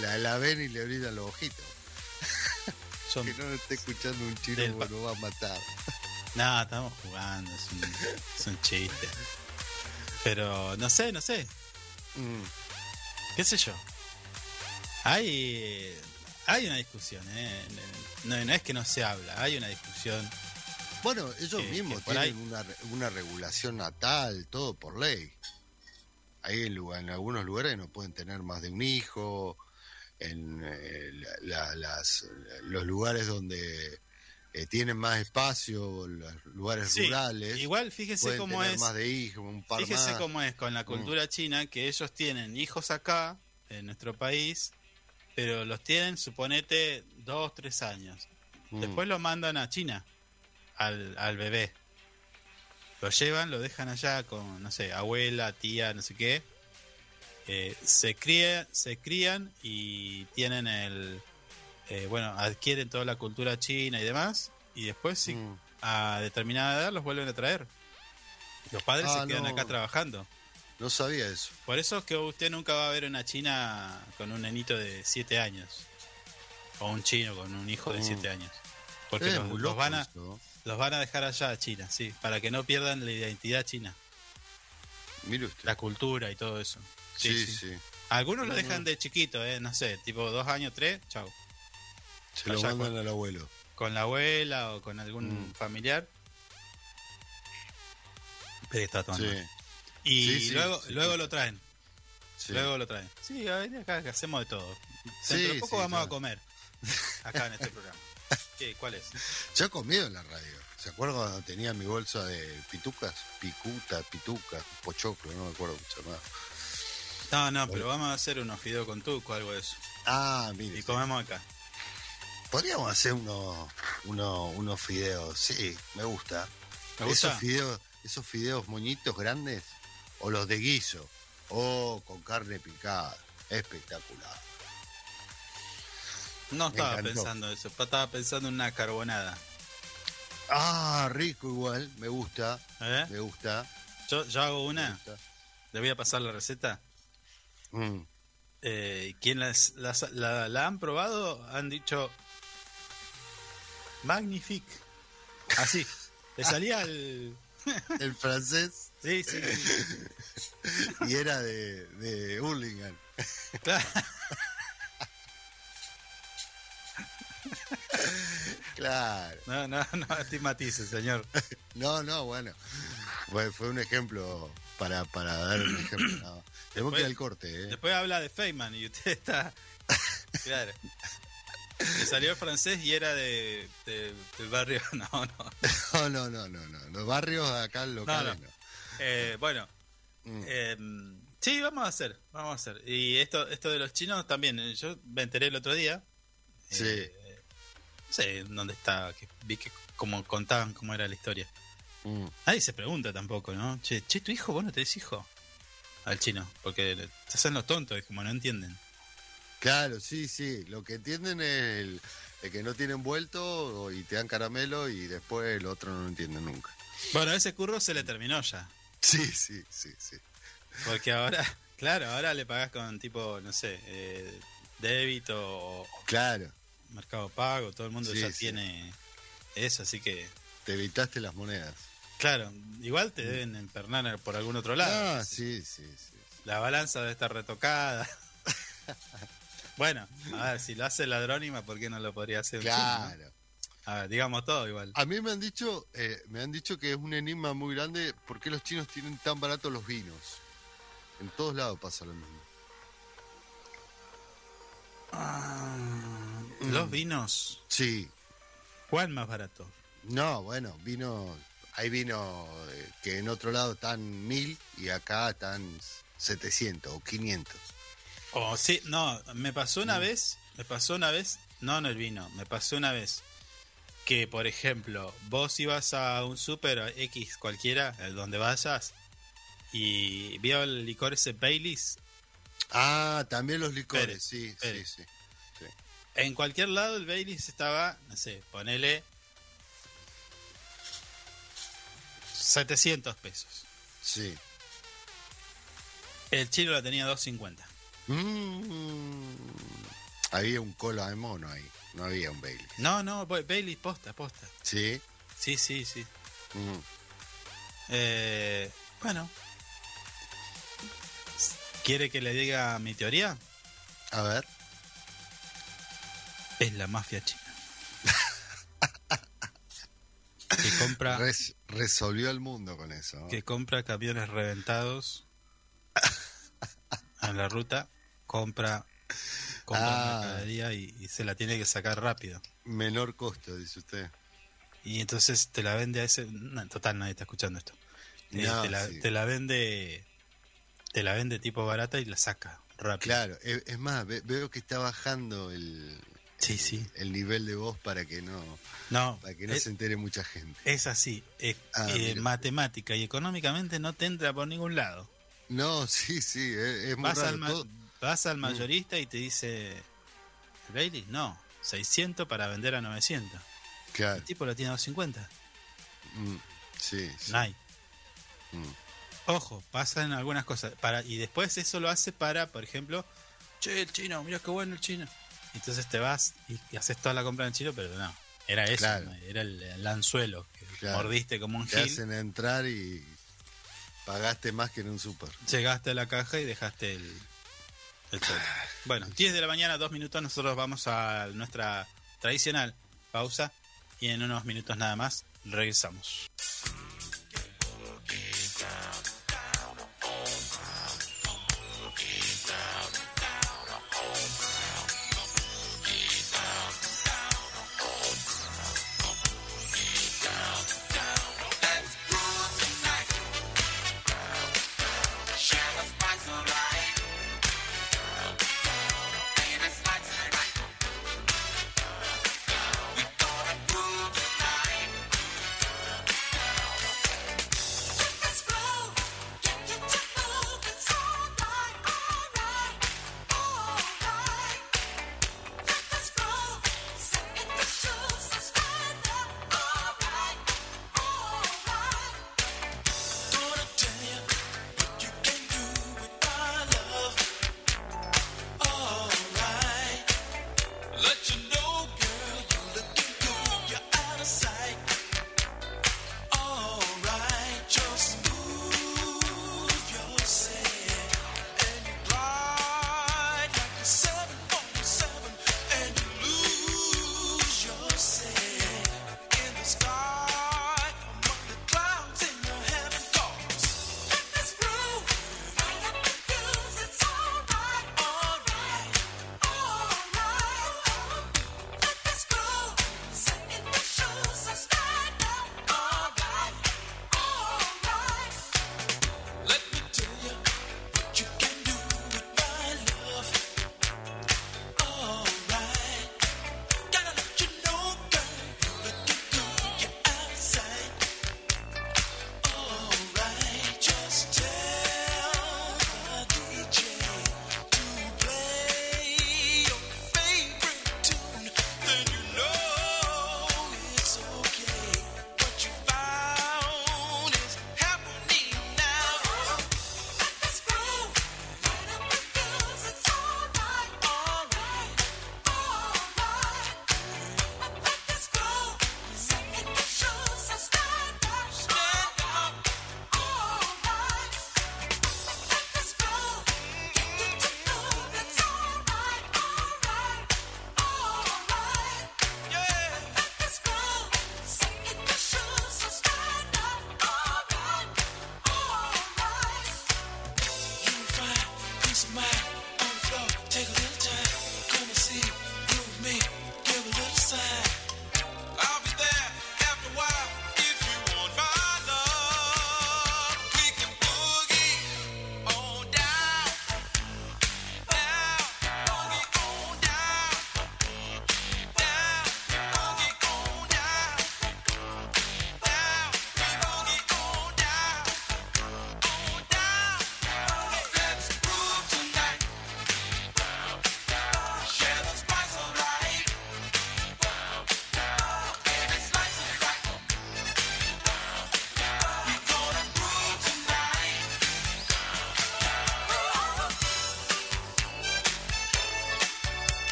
la, la, la ven y le brillan los ojitos. Son- Que no lo esté escuchando un chino Del porque lo va a matar. No, estamos jugando, es un, es un chiste. Pero no sé, no sé, Mm. qué sé yo. Hay, hay una discusión, ¿eh? No, no es que no se habla, hay una discusión. Bueno, ellos Que- mismos que tienen ahí- una, una regulación natal, todo por ley. Ahí en, lugar- en algunos lugares no pueden tener más de un hijo, en eh, la- la- las, los lugares donde eh, tienen más espacio, los lugares Sí, rurales, igual fíjese cómo tener es. más de hijos, un par Fíjese más. cómo es con la cultura china, que ellos tienen hijos acá, en nuestro país, pero los tienen, suponete, dos, tres años. Mm. Después lo mandan a China, al, al bebé. Lo llevan, lo dejan allá con, no sé, abuela, tía, no sé qué. Eh, se, cría, se crían y tienen el... eh, bueno, adquieren toda la cultura china y demás. Y después, sí, Mm. a determinada edad, los vuelven a traer. Los padres Ah, se quedan no. acá trabajando. No sabía eso. Por eso es que usted nunca va a ver una china con un nenito de 7 años. O un chino con un hijo de Mm. 7 años. Porque los, van a, los van a dejar allá a China, sí. Para que no pierdan la identidad china. Mire usted. La cultura y todo eso. sí, sí, Algunos lo Mm. dejan de chiquito, ¿eh? No sé, tipo dos años, tres, chau. Se lo mandan con- al abuelo. Con la abuela o con algún Mm. familiar. Pero está tomando. Sí, Y Sí, sí, luego, sí, luego sí. lo traen. sí. Luego lo traen. Sí, a ver, acá hacemos de todo. Sí, Dentro de poco sí, vamos a comer. Acá en este programa. ¿Qué? ¿Cuál es? Yo he comido en la radio. ¿Se acuerdan cuando tenía mi bolsa de pitucas? Picuta, pitucas, pochoclo, no me acuerdo llamaba. No, no, pero vamos a hacer unos fideos con tuco, algo de eso. Ah, mire. Y sí. comemos acá. Podríamos hacer unos, unos, unos fideos, sí, me gusta. ¿Me gusta? Esos fideos, esos fideos moñitos grandes, o los de guiso, o con carne picada. Espectacular. No estaba pensando eso, estaba pensando en una carbonada. Ah, rico igual, me gusta, ¿Eh? me gusta. Yo, yo hago una, le voy a pasar la receta. Mm. Eh, quien las, las- la, la han probado han dicho magnifique. Así, le salía el... El francés, Sí, sí, sí. y era de, de Hurlingham. Claro. Claro. No, no, no estigmatice, señor. No, no, bueno. Fue, fue un ejemplo para, para dar un ejemplo. no. Tenemos que ir al corte, ¿eh? Después habla de Feynman y usted está. Claro. Le salió el francés y era de, de- del barrio. No, no. No, no, no, no, no. Los barrios acá locales No, no. no. Eh, bueno, Mm. eh, sí, vamos a hacer. Vamos a hacer. Y esto, esto de los chinos también. eh, Yo me enteré el otro día. Sí. eh, no sé dónde está. Que vi que como contaban cómo era la historia. Mm. Nadie se pregunta tampoco, ¿no? Che, che, tu hijo, vos no tenés hijo. Al chino. Porque se hacen los tontos, es como no entienden. Claro, sí, sí. Lo que entienden es el, el que no tienen vuelto y te dan caramelo y después el otro no lo entiende nunca. Bueno, ese curro se le terminó ya. Sí, sí, sí, sí. Porque ahora, claro, ahora le pagás con tipo, no sé, eh, débito o Claro, mercado pago, todo el mundo Sí, ya sí. tiene eso, así que, te evitaste las monedas. claro, igual te deben empernar por algún otro lado. Ah, sí, sí, sí. La balanza debe estar retocada. bueno, a ver, si lo hace ladrónima, ¿por qué no lo podría hacer un? Claro. A ver, digamos todo igual. A mí me han dicho, eh, me han dicho que es un enigma muy grande por qué los chinos tienen tan baratos los vinos. En todos lados pasa lo mismo. Los vinos, Sí. ¿cuál más barato? No, bueno, vino. Hay vino eh, que en otro lado están mil y acá están 700 o 500. Oh, sí, no, me pasó una vez, me pasó una vez, no en el vino, me pasó una vez que, por ejemplo, vos ibas a un súper X cualquiera, el donde vayas, y vio el licor ese Baileys, Ah, también los licores, Pérez, sí, Pérez. sí, sí. en cualquier lado el Baileys estaba, no sé, ponele 700 pesos. Sí. El chino la tenía 250. Mm. Había un cola de mono ahí, no había un Bailey. No, no, Ba- Baileys posta, posta. Sí. Sí, sí, sí. Mm. Eh, bueno. ¿Quiere que le diga mi teoría? A ver. Es la mafia china. que compra Res- resolvió el mundo con eso. ¿no? que compra camiones reventados en la ruta, compra compra Ah. mercadería y, y se la tiene que sacar rápido. Menor costo, dice usted. Y entonces te la vende a ese. no, en total, nadie está escuchando esto. Eh, te, la, sí. te la vende. Te la vende tipo barata y la saca rápido. Claro, e- es más, ve- veo que está bajando el, Sí, sí. el nivel de voz para que no, No, para que no es, se entere mucha gente. es así. Ah, eh, matemática y económicamente no te entra por ningún lado. No, sí, sí, es, es muy Vas raro. al, ma- todo- vas al mayorista y te dice. ¿El Bailey? No, 600 para vender a 900. Claro, El tipo lo tiene a 250. mm, sí, sí. No hay. Mm. Ojo, pasan algunas cosas. Para, y después eso lo hace para, por ejemplo, che, el chino, mira qué bueno el chino. Entonces te vas y, y haces toda la compra en el chino, pero no. Era eso, Claro. ¿no? era el, el anzuelo que Claro. mordiste como un Te gil. hacen entrar y pagaste más que en un súper. Llegaste a la caja y dejaste el, Bueno, 10 de la mañana, dos minutos, nosotros vamos a nuestra tradicional pausa y en unos minutos nada más regresamos.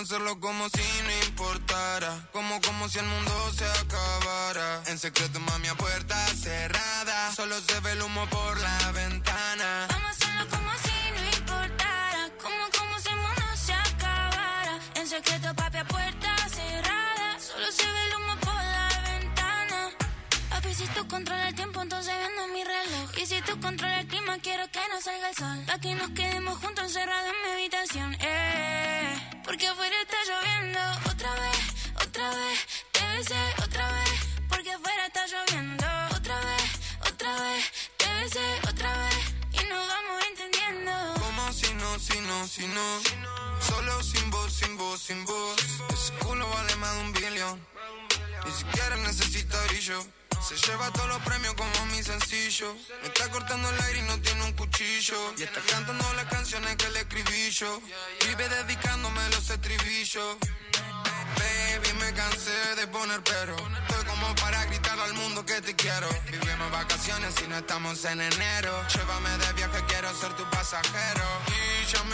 Hacerlo como si no importara. Como como si el mundo se acabara. En secreto,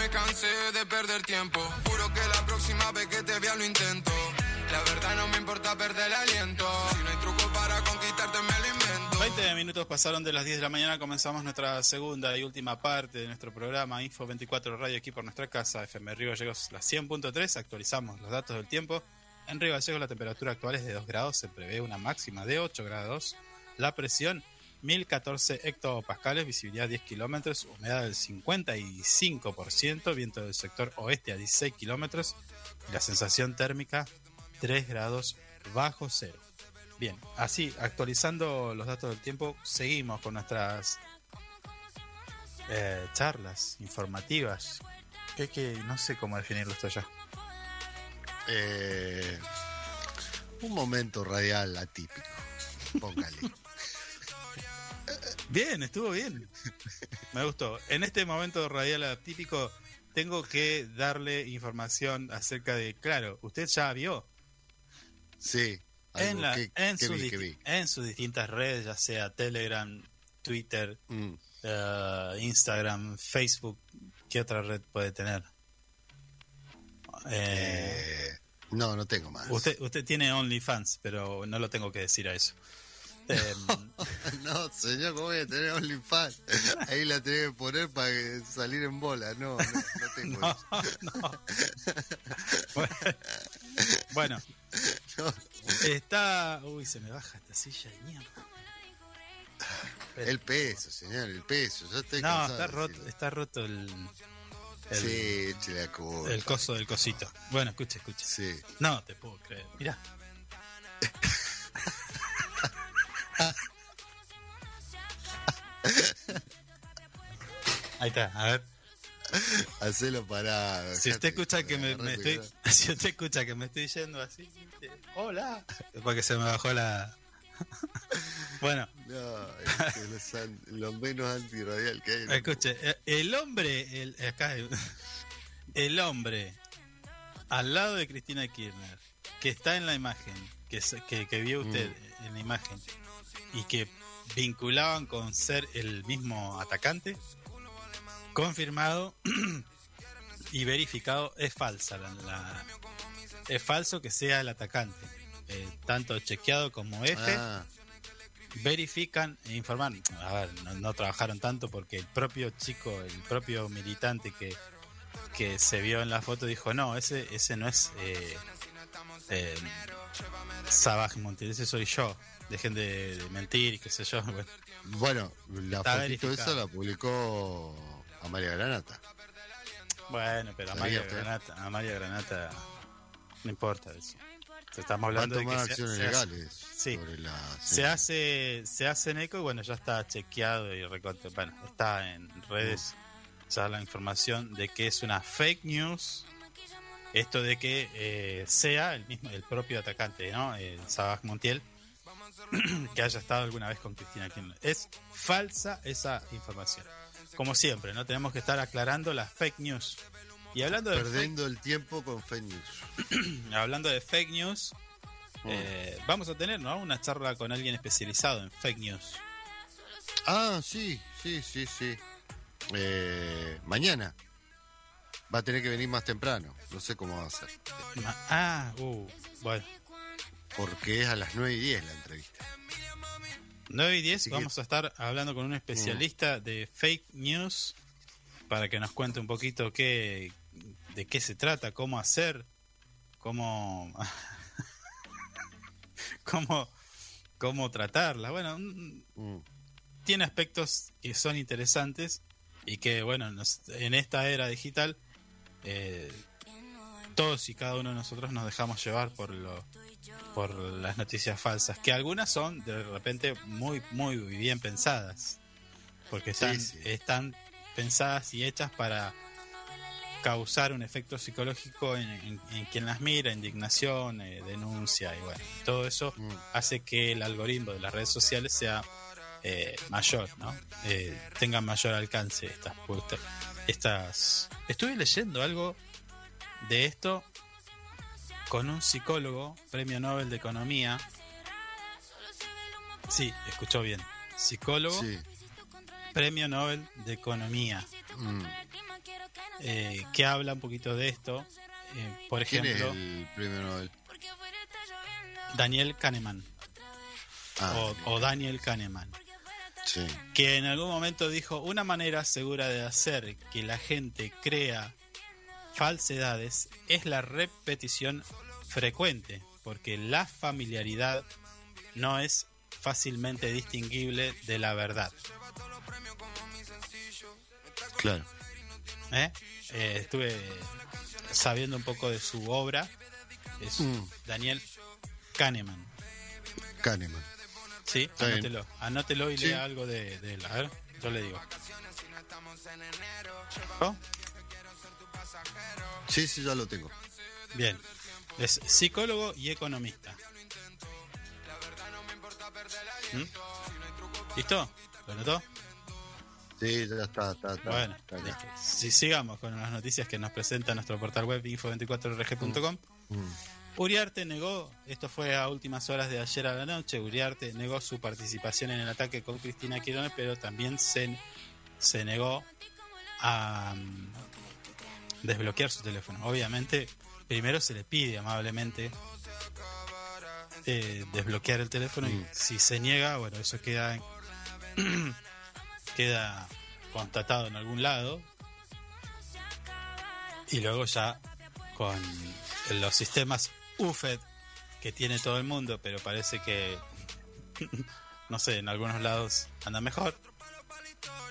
me cansé de perder tiempo. Juro que la próxima vez que te vea lo intento. La verdad no me importa perder el aliento. Si no hay truco para conquistarte, me lo invento. 20 minutos pasaron de las 10 de la mañana, comenzamos nuestra segunda y última parte de nuestro programa Info 24 Radio aquí por nuestra casa, FM Río Gallegos, la 100.3, actualizamos los datos del tiempo. En Río Gallegos la temperatura actual es de 2 grados, se prevé una máxima de 8 grados, la presión 1014 hectopascales, visibilidad 10 kilómetros, humedad del 55%, viento del sector oeste a 16 kilómetros y la sensación térmica 3 grados bajo cero. Bien, así, actualizando los datos del tiempo, seguimos con nuestras eh, charlas informativas. Que, que no sé cómo definirlo esto ya. Eh, un momento radial atípico. Póngale. Bien, estuvo bien. Me gustó. En este momento radial atípico tengo que darle información acerca de, claro, usted ya vio Sí. en, la- en, sus vi, disti- que vi. en sus distintas redes, ya sea Telegram, Twitter, Mm. eh, Instagram, Facebook, ¿qué otra red puede tener? Eh, Eh, no, no tengo más. usted, usted tiene OnlyFans, pero no lo tengo que decir a eso. Eh, No, señor, ¿cómo voy a tener OnlyFans? Ahí la tenés que poner para salir en bola. No, no, no tengo no, eso. no. Bueno, No. está. Uy, se me baja esta silla de mierda. El peso, señor, el peso. Yo estoy No, está roto, está roto el, el, Sí, culpa. el coso del cosito. Bueno, escuche, escuche. Sí. No te puedo creer. Mirá. Ahí está, a ver. Hacelo parado. Si usted escucha que me, estoy, si usted escucha que me estoy yendo así, este, hola, porque se me bajó la. bueno. No, lo menos antirradial que hay. Escuche, eh, el hombre, el, acá, el hombre al lado de Cristina Kirchner, que está en la imagen, que, que, vio mm. usted en la imagen, y que vinculaban con ser el mismo atacante, confirmado y verificado, es falsa. La, la- es falso que sea el atacante. Eh, tanto chequeado como F Ah, verifican e informan. A ver, no, no trabajaron tanto porque el propio chico, el propio militante que, que se vio en la foto dijo, no, ese, ese no es eh, eh, Montiel, ese soy yo. Dejen de, de mentir y qué sé yo. Bueno, bueno, la Está fotito verificado. esa la publicó Amalia Granata. Bueno, pero a Sabía María usted. Granata, a María Granata no importa eso. Estamos hablando de que se- acciones se hace- legales sí. sobre la. se hace se hacen eco y bueno ya está chequeado y recontra- bueno está en redes ya la información de que es una fake news esto de que eh, sea el mismo el propio atacante no el Sabaj Montiel que haya estado alguna vez con Cristina Kirchner es falsa esa información como siempre no tenemos que estar aclarando las fake news y hablando de fake Perdiendo el tiempo con fake news. hablando de fake news, eh, vamos a tener ¿no? una charla con alguien especializado en fake news. Ah, sí, sí, sí, sí. Eh, mañana. Va a tener que venir más temprano. No sé cómo va a ser. Ah, uh, bueno. Porque es a las 9 y 10 la entrevista. 9 y 10 Así que- vamos a estar hablando con un especialista de fake news para que nos cuente un poquito qué, de qué se trata, cómo hacer, cómo, cómo, cómo tratarla. Bueno, mm, Mm. tiene aspectos que son interesantes y que, bueno, nos- en esta era digital, eh, todos y cada uno de nosotros nos dejamos llevar por lo por las noticias falsas, que algunas son de repente muy, muy bien pensadas, porque están, Sí, sí. están pensadas y hechas para causar un efecto psicológico en, en- en quien las mira, indignación, eh, denuncia y bueno, todo eso Mm. hace que el algoritmo de las redes sociales sea eh, mayor, ¿no? Eh, tengan mayor alcance estas, estas. Estuve leyendo algo de esto con un psicólogo, premio Nobel de Economía. Sí, escuchó bien. Psicólogo, Sí. premio Nobel de Economía, Mm. eh, que habla un poquito de esto. Eh, por ¿Quién es ejemplo, el premio Nobel? Daniel Kahneman Ah, o, o Daniel Kahneman. sí. que en algún momento dijo una manera segura de hacer que la gente crea falsedades es la repetición frecuente, porque la familiaridad no es fácilmente distinguible de la verdad. Claro. ¿eh? Eh, estuve sabiendo un poco de su obra, es Mm. Daniel Kahneman. Kahneman. Sí, anótelo, anótelo y Sí. lea algo de, de él. A ver, yo le digo. ¿Oh? Sí, sí, ya lo tengo. Bien. Es psicólogo y economista. ¿Mm? ¿Listo? ¿Lo notó? Sí, ya está, está, está. Bueno, está listo. Si sigamos con las noticias que nos presenta nuestro portal web info24rg.com. Mm. Uriarte negó, esto fue a últimas horas de ayer a la noche, Uriarte negó su participación en el ataque con Cristina Quirone, pero también se, se negó a mm, desbloquear su teléfono. Obviamente, primero se le pide amablemente eh, desbloquear el teléfono y Mm. si se niega, bueno, eso queda queda constatado en algún lado y luego ya con los sistemas UFED que tiene todo el mundo, pero parece que no sé, en algunos lados anda mejor.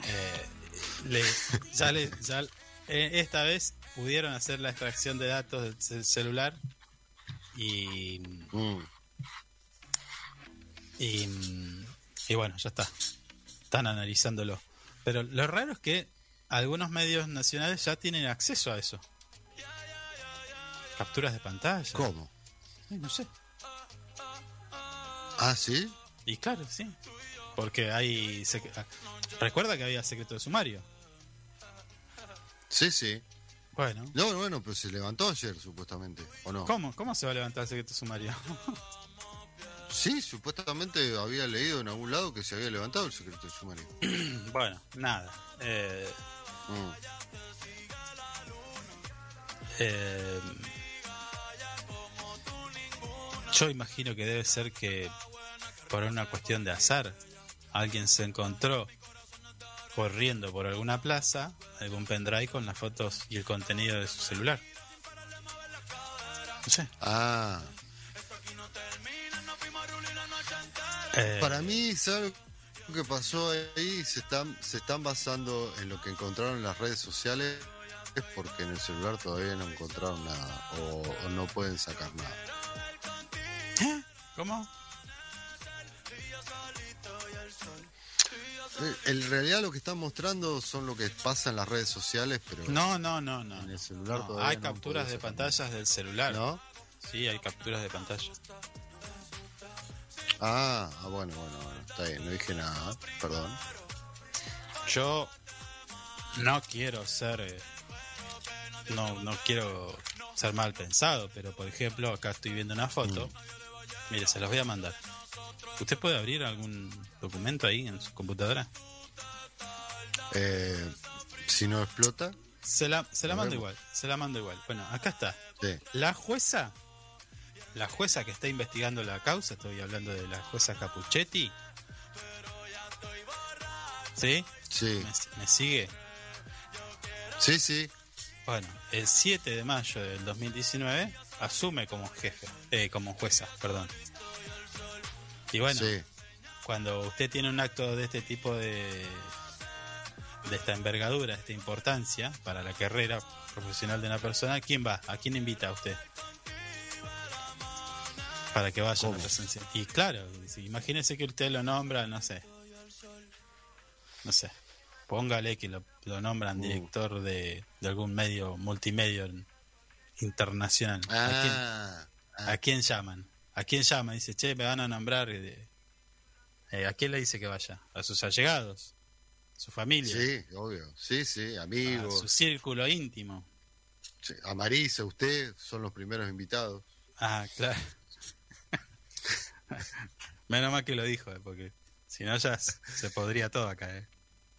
Eh, le- ya le- ya- eh, esta vez pudieron hacer la extracción de datos del cel- celular y Mm. y, y bueno, ya está. Están analizándolo. Pero lo raro es que algunos medios nacionales ya tienen acceso a eso. Capturas de pantalla. ¿Cómo? No sé. Ah, ¿sí? Y claro, sí. Porque hay... Recuerda que había secreto de sumario. Sí, sí. Bueno. No, bueno, pero se levantó ayer, supuestamente, ¿o no? ¿Cómo? ¿Cómo se va a levantar el secreto sumario? Sí, supuestamente había leído en algún lado que se había levantado el secreto sumario. bueno, nada. Eh, Mm. eh, yo imagino que debe ser que por una cuestión de azar alguien se encontró corriendo por alguna plaza algún pendrive con las fotos y el contenido de su celular. No sé. Ah, Eh, para mí, ¿sabes lo que pasó ahí? Se están, se están basando en lo que encontraron en las redes sociales, es porque en el celular todavía no encontraron nada o, o no pueden sacar nada. ¿Cómo? En realidad lo que están mostrando son lo que pasa en las redes sociales, pero No, no, no, no. en el celular No, todavía hay no capturas de pantallas del celular. ¿No? Sí, hay capturas de pantalla. Ah, ah, bueno, bueno, bueno, está bien, no dije nada, perdón. Yo no quiero ser. eh, No, no quiero ser mal pensado, pero por ejemplo, acá estoy viendo una foto. Mire, se los voy a mandar. ¿Usted puede abrir algún documento ahí en su computadora? Eh, si no explota, Se la, se la Lo mando vemos. igual, se la mando igual. Bueno, acá está. sí. La jueza, la jueza que está investigando la causa, estoy hablando de la jueza Capuchetti. ¿Sí? Sí, ¿Me, me sigue? sí, sí. Bueno, el 7 de mayo del 2019 asume como jefe, eh, como jueza, perdón. Y bueno, Sí. cuando usted tiene un acto de este tipo de de esta envergadura, de esta importancia para la carrera profesional de una persona, ¿quién va? ¿A quién invita a usted? Para que vaya a la presencia. Y claro, imagínese que usted lo nombra, no sé. No sé. Póngale que lo, lo nombran Uh. director de, de algún medio multimedia internacional. ¿A quién? Ah, ¿A quién llaman? ¿A quién llaman? Dice, che, me van a nombrar. eh, eh, ¿A quién le dice que vaya? A sus allegados, su familia, sí, obvio. Sí, sí, a amigos. su círculo íntimo. A Marisa, usted son los primeros invitados. Ah, claro. Menos mal que lo dijo, eh, porque si no ya se podría todo acá. eh.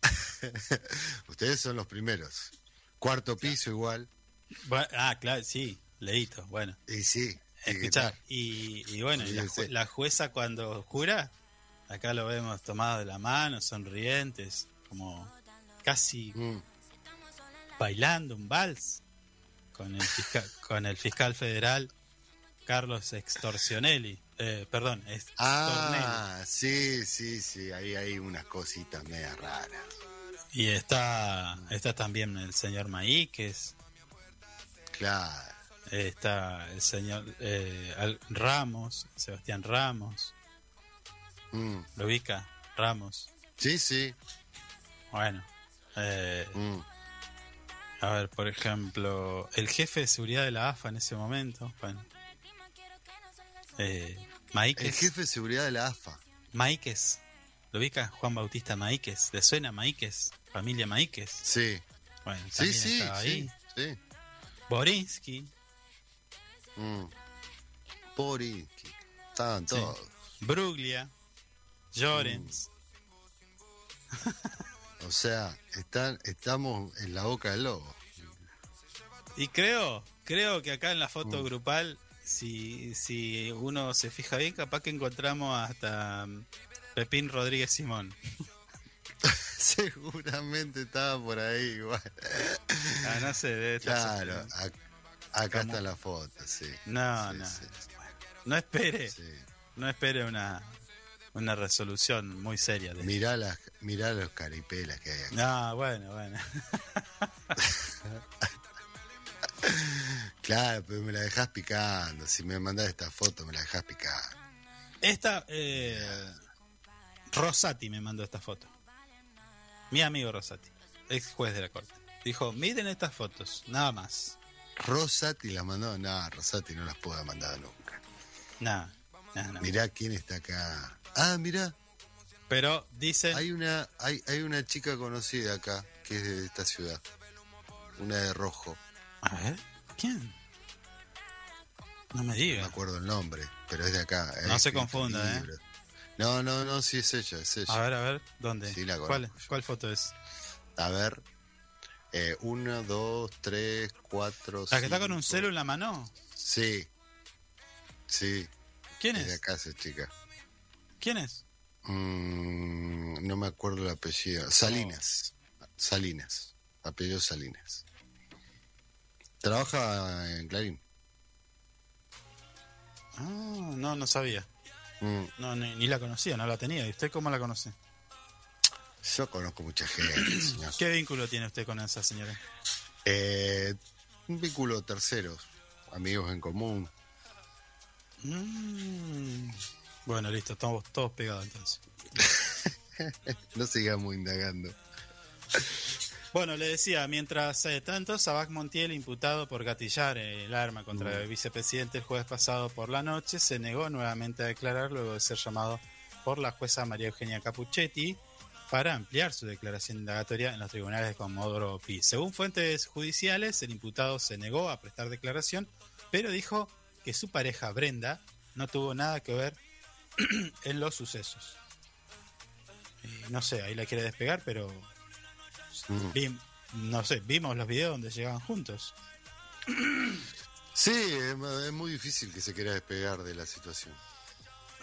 Ustedes son los primeros. Cuarto piso igual. Bueno, ah, claro, sí, leíto, bueno. Y sí. ¿Y qué Escuchá, tal? y, y bueno, y la, jueza cuando jura, acá lo vemos tomado de la mano, sonrientes, como casi Mm, bailando un vals con el fiscal, con el fiscal federal Carlos Extorsionelli. Eh, perdón, Extornelli. Ah, sí, sí, sí. Ahí hay unas cositas media raras. Y está, está también el señor Maíquez, Claro. Está el señor eh, Ramos, Sebastián Ramos, Mm, ¿lo ubica? Ramos. Sí, sí. Bueno, eh, Mm, a ver, por ejemplo, el jefe de seguridad de la AFA en ese momento, bueno, eh, Maíquez. El jefe de seguridad de la AFA. Maíquez. ¿Lo ubica? Juan Bautista Maíquez. ¿Le suena Maíquez? Familia Maíquez. Sí. Bueno, Sí, sí, sí. Borinsky, Mm. Borinsky. Estaban Sí. todos. Bruglia, Llorens. O sea, están, estamos en la boca del lobo. Y creo, creo que acá en la foto Mm. grupal, si, si uno se fija bien, capaz que encontramos hasta mm, Pepín Rodríguez Simón. Seguramente estaba por ahí igual. Ah, no sé, debe estar Claro, acá está la foto, sí. No, Sí, no. sí, No espere, sí. no espere una, una resolución muy seria. De Mirá, las, mirá los caripelas que hay acá. No, bueno, bueno. Claro, pero me la dejás picando. Si me mandás esta foto, me la dejás picando. Esta, eh, Rosati me mandó esta foto. Mi amigo Rosati. ex juez de la corte. Dijo, miren estas fotos, nada más. Rosati la mandó. No, Rosati no las puedo mandar nunca. Nada, nada, nada. Mirá quién está acá. Ah, mirá. Pero dice, Hay una, hay, hay una chica conocida acá que es de esta ciudad. Una de rojo. a ver, ¿quién? No me No me acuerdo el nombre, pero es de acá. No Ha se escrito confunda, ¿eh? No, no, no, sí es ella, es ella. A ver, a ver, ¿dónde? Sí, la ¿Cuál. ¿Cuál foto es? A ver. Eh, uno, dos, tres, cuatro. ¿La que está con un celo en la mano? Sí. Sí. ¿Quién Es de acá esa chica. ¿Quién es? Mm, no me acuerdo el apellido. Salinas. Salinas. Apellido Salinas. Trabaja en Clarín. Ah, no, no sabía. Mm, No, ni, ni la conocía, no la tenía. ¿Y usted cómo la conoce? Yo conozco mucha gente, señor. ¿Qué vínculo tiene usted con esa señora? Eh, un vínculo tercero. Amigos en común. Mm. Bueno, listo, estamos todos pegados entonces. No sigamos indagando. Bueno, le decía, mientras eh, tanto, Sabac Montiel, imputado por gatillar el arma contra el vicepresidente el jueves pasado por la noche, se negó nuevamente a declarar luego de ser llamado por la jueza María Eugenia Capuchetti para ampliar su declaración indagatoria en los tribunales de Comodoro Pi. Según fuentes judiciales, el imputado se negó a prestar declaración, pero dijo que su pareja Brenda no tuvo nada que ver en los sucesos. No sé, ahí la quiere despegar, pero Mm. Vi- no sé, vimos los videos donde llegaban juntos. Sí, es, es muy difícil que se quiera despegar de la situación.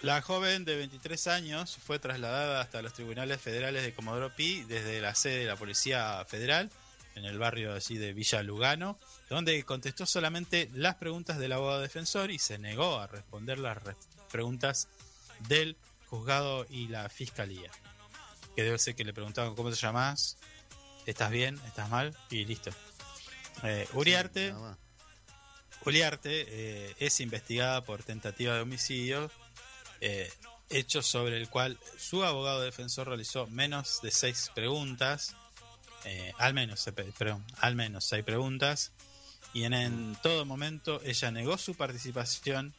La joven de 23 años fue trasladada hasta los tribunales federales de Comodoro Pi desde la sede de la Policía Federal en el barrio así de Villa Lugano, donde contestó solamente las preguntas del abogado defensor y se negó a responder las re- preguntas del juzgado y la fiscalía. Que debe ser que le preguntaban cómo te llamas, estás bien, estás mal y listo. Eh, Uriarte. Uliarte eh, es investigada por tentativa de homicidio, eh, hecho sobre el cual su abogado defensor realizó menos de seis preguntas, eh, al menos, eh, pe- perdón, al menos seis preguntas, y en, todo momento ella negó su participación.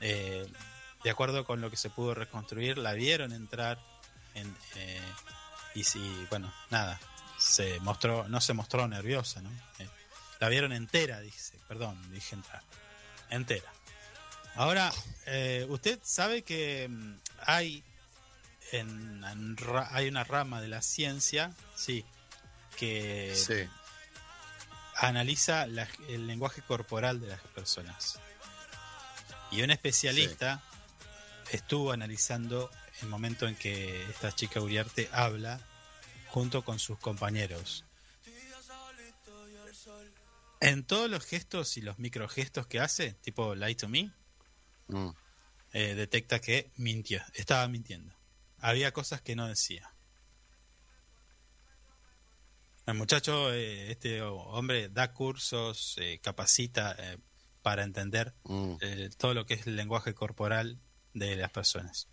de acuerdo con lo que se pudo reconstruir, la vieron entrar en, y si, bueno, nada, se mostró, no se mostró nerviosa, ¿no? La vieron entera, dice, perdón, dije entrar, entera. Ahora, eh, usted sabe que mm, hay, en, en ra- hay una rama de la ciencia, sí, que Sí. analiza la- el lenguaje corporal de las personas. Y un especialista estuvo analizando el momento en que esta chica Uriarte habla junto con sus compañeros. En todos los gestos y los microgestos que hace, tipo Lie to Me, Mm. eh, detecta que mintió, estaba mintiendo. Había cosas que no decía. El muchacho, eh, este hombre, da cursos, eh, capacita para entender Mm. todo lo que es el lenguaje corporal de las personas.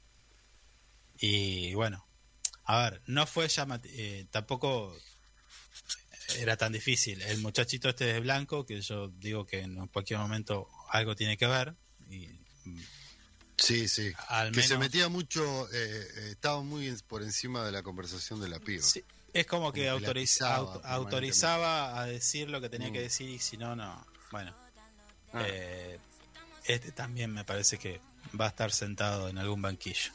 Y bueno, a ver, no fue llamativo, tampoco era tan difícil. El muchachito este de blanco, que yo digo que en cualquier momento algo tiene que ver, y Sí, sí. Al que se metía mucho, eh, eh, estaba muy por encima de la conversación de la piba. Sí, es como que, Como auto- autorizaba a decir lo que tenía Mm. que decir y si no, no. Bueno, Ah. eh, este también me parece que va a estar sentado en algún banquillo.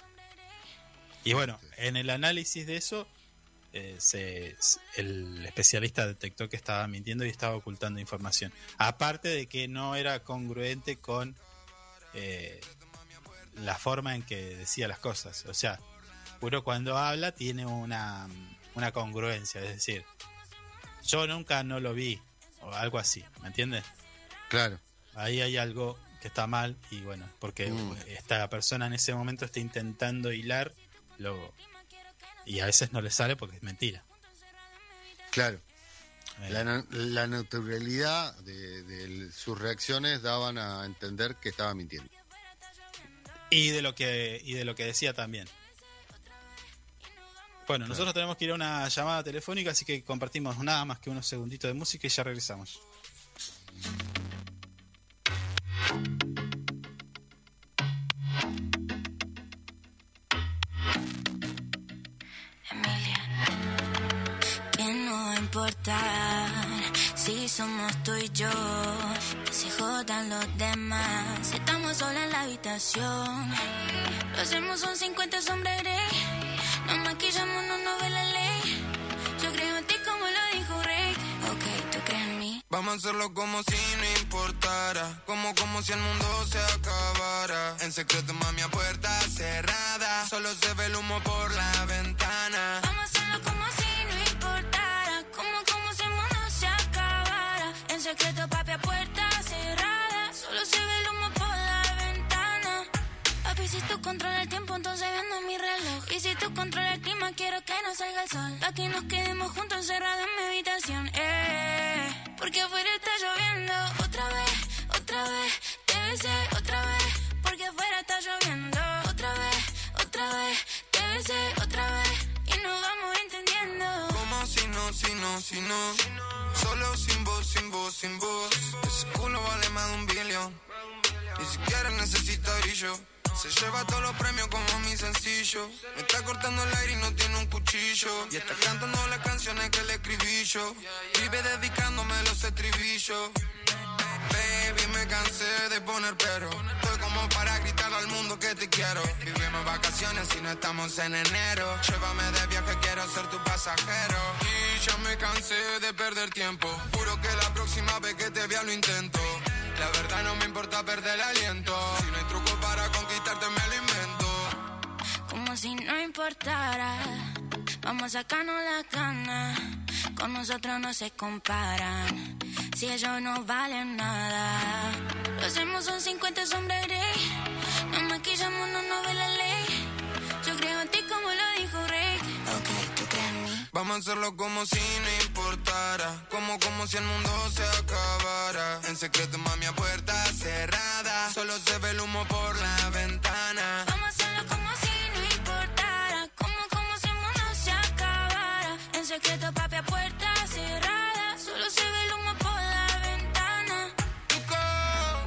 Y bueno, en el análisis de eso, eh, se, el especialista detectó que estaba mintiendo y estaba ocultando información. Aparte de que no era congruente con eh, la forma en que decía las cosas. O sea, uno cuando habla tiene una, una congruencia, es decir, yo nunca no lo vi, o algo así, ¿me entiendes? Claro. Ahí hay algo que está mal y bueno, porque Mm. esta persona en ese momento está intentando hilar lo, y a veces no le sale porque es mentira. Claro. La, la naturalidad de, de sus reacciones daban a entender que estaba mintiendo. y de lo que y de lo que decía también. Bueno, nosotros tenemos que ir a una llamada telefónica, así que compartimos nada más que unos segunditos de música y ya regresamos. Importar si somos tú y yo, que se jodan los demás. Estamos solos en la habitación, lo hacemos son 50 sombras grey. Nos maquillamos, no nos ve la ley. Yo creo en ti como lo dijo Rey. Ok, tú crees en mí. Vamos a hacerlo como si no importara. Como, como si el mundo se acabara. En secreto, mami, a puerta cerrada. Solo se ve el humo por la ventana. Vamos a hacerlo como si Papi, si tú controlas el tiempo, entonces vendo mi reloj. Y si tú controlas el clima, quiero que no salga el sol. Pa' que nos quedemos juntos encerrados en mi habitación. Eh, porque afuera está lloviendo. Otra vez, otra vez, te besé otra vez. Porque afuera está lloviendo. Otra vez, otra vez, te besé otra vez. Y nos vamos entendiendo. Como si no, si no, si no. Solo sin voz, sin voz, sin voz. Ese culo vale más de un billón. Ni siquiera necesita brillo. Se lleva todos los premios como mi sencillo. Me está cortando el aire y no tiene un cuchillo. Y está cantando las canciones que le escribí yo. Vive dedicándome los estribillos. Baby, me cansé de poner pero. Estoy como para gritar al mundo que te quiero. Vivimos vacaciones y no estamos en enero. Llévame de viaje, quiero ser tu pasajero. Y ya me cansé de perder tiempo. Juro que la próxima vez que te vea lo intento. La verdad no me importa perder el aliento. Si no hay truco Como si no importara. Vamos a sacarnos la cana. Con nosotros no se comparan. Si ellos no valen nada. Lo hacemos son 50 sombras grey. Nos maquillamos, no nos ve la ley. Yo creo en ti como lo dijo Rey. Ok, tú crees en mí. Vamos a hacerlo como si no importara. Como, como si el mundo se acabara. En secreto, mami, a puerta cerrada. Solo se ve el humo por la ventana. Vamos a hacerlo como Secreto, papi, a puerta cerrada. Solo se ve el humo por la ventana.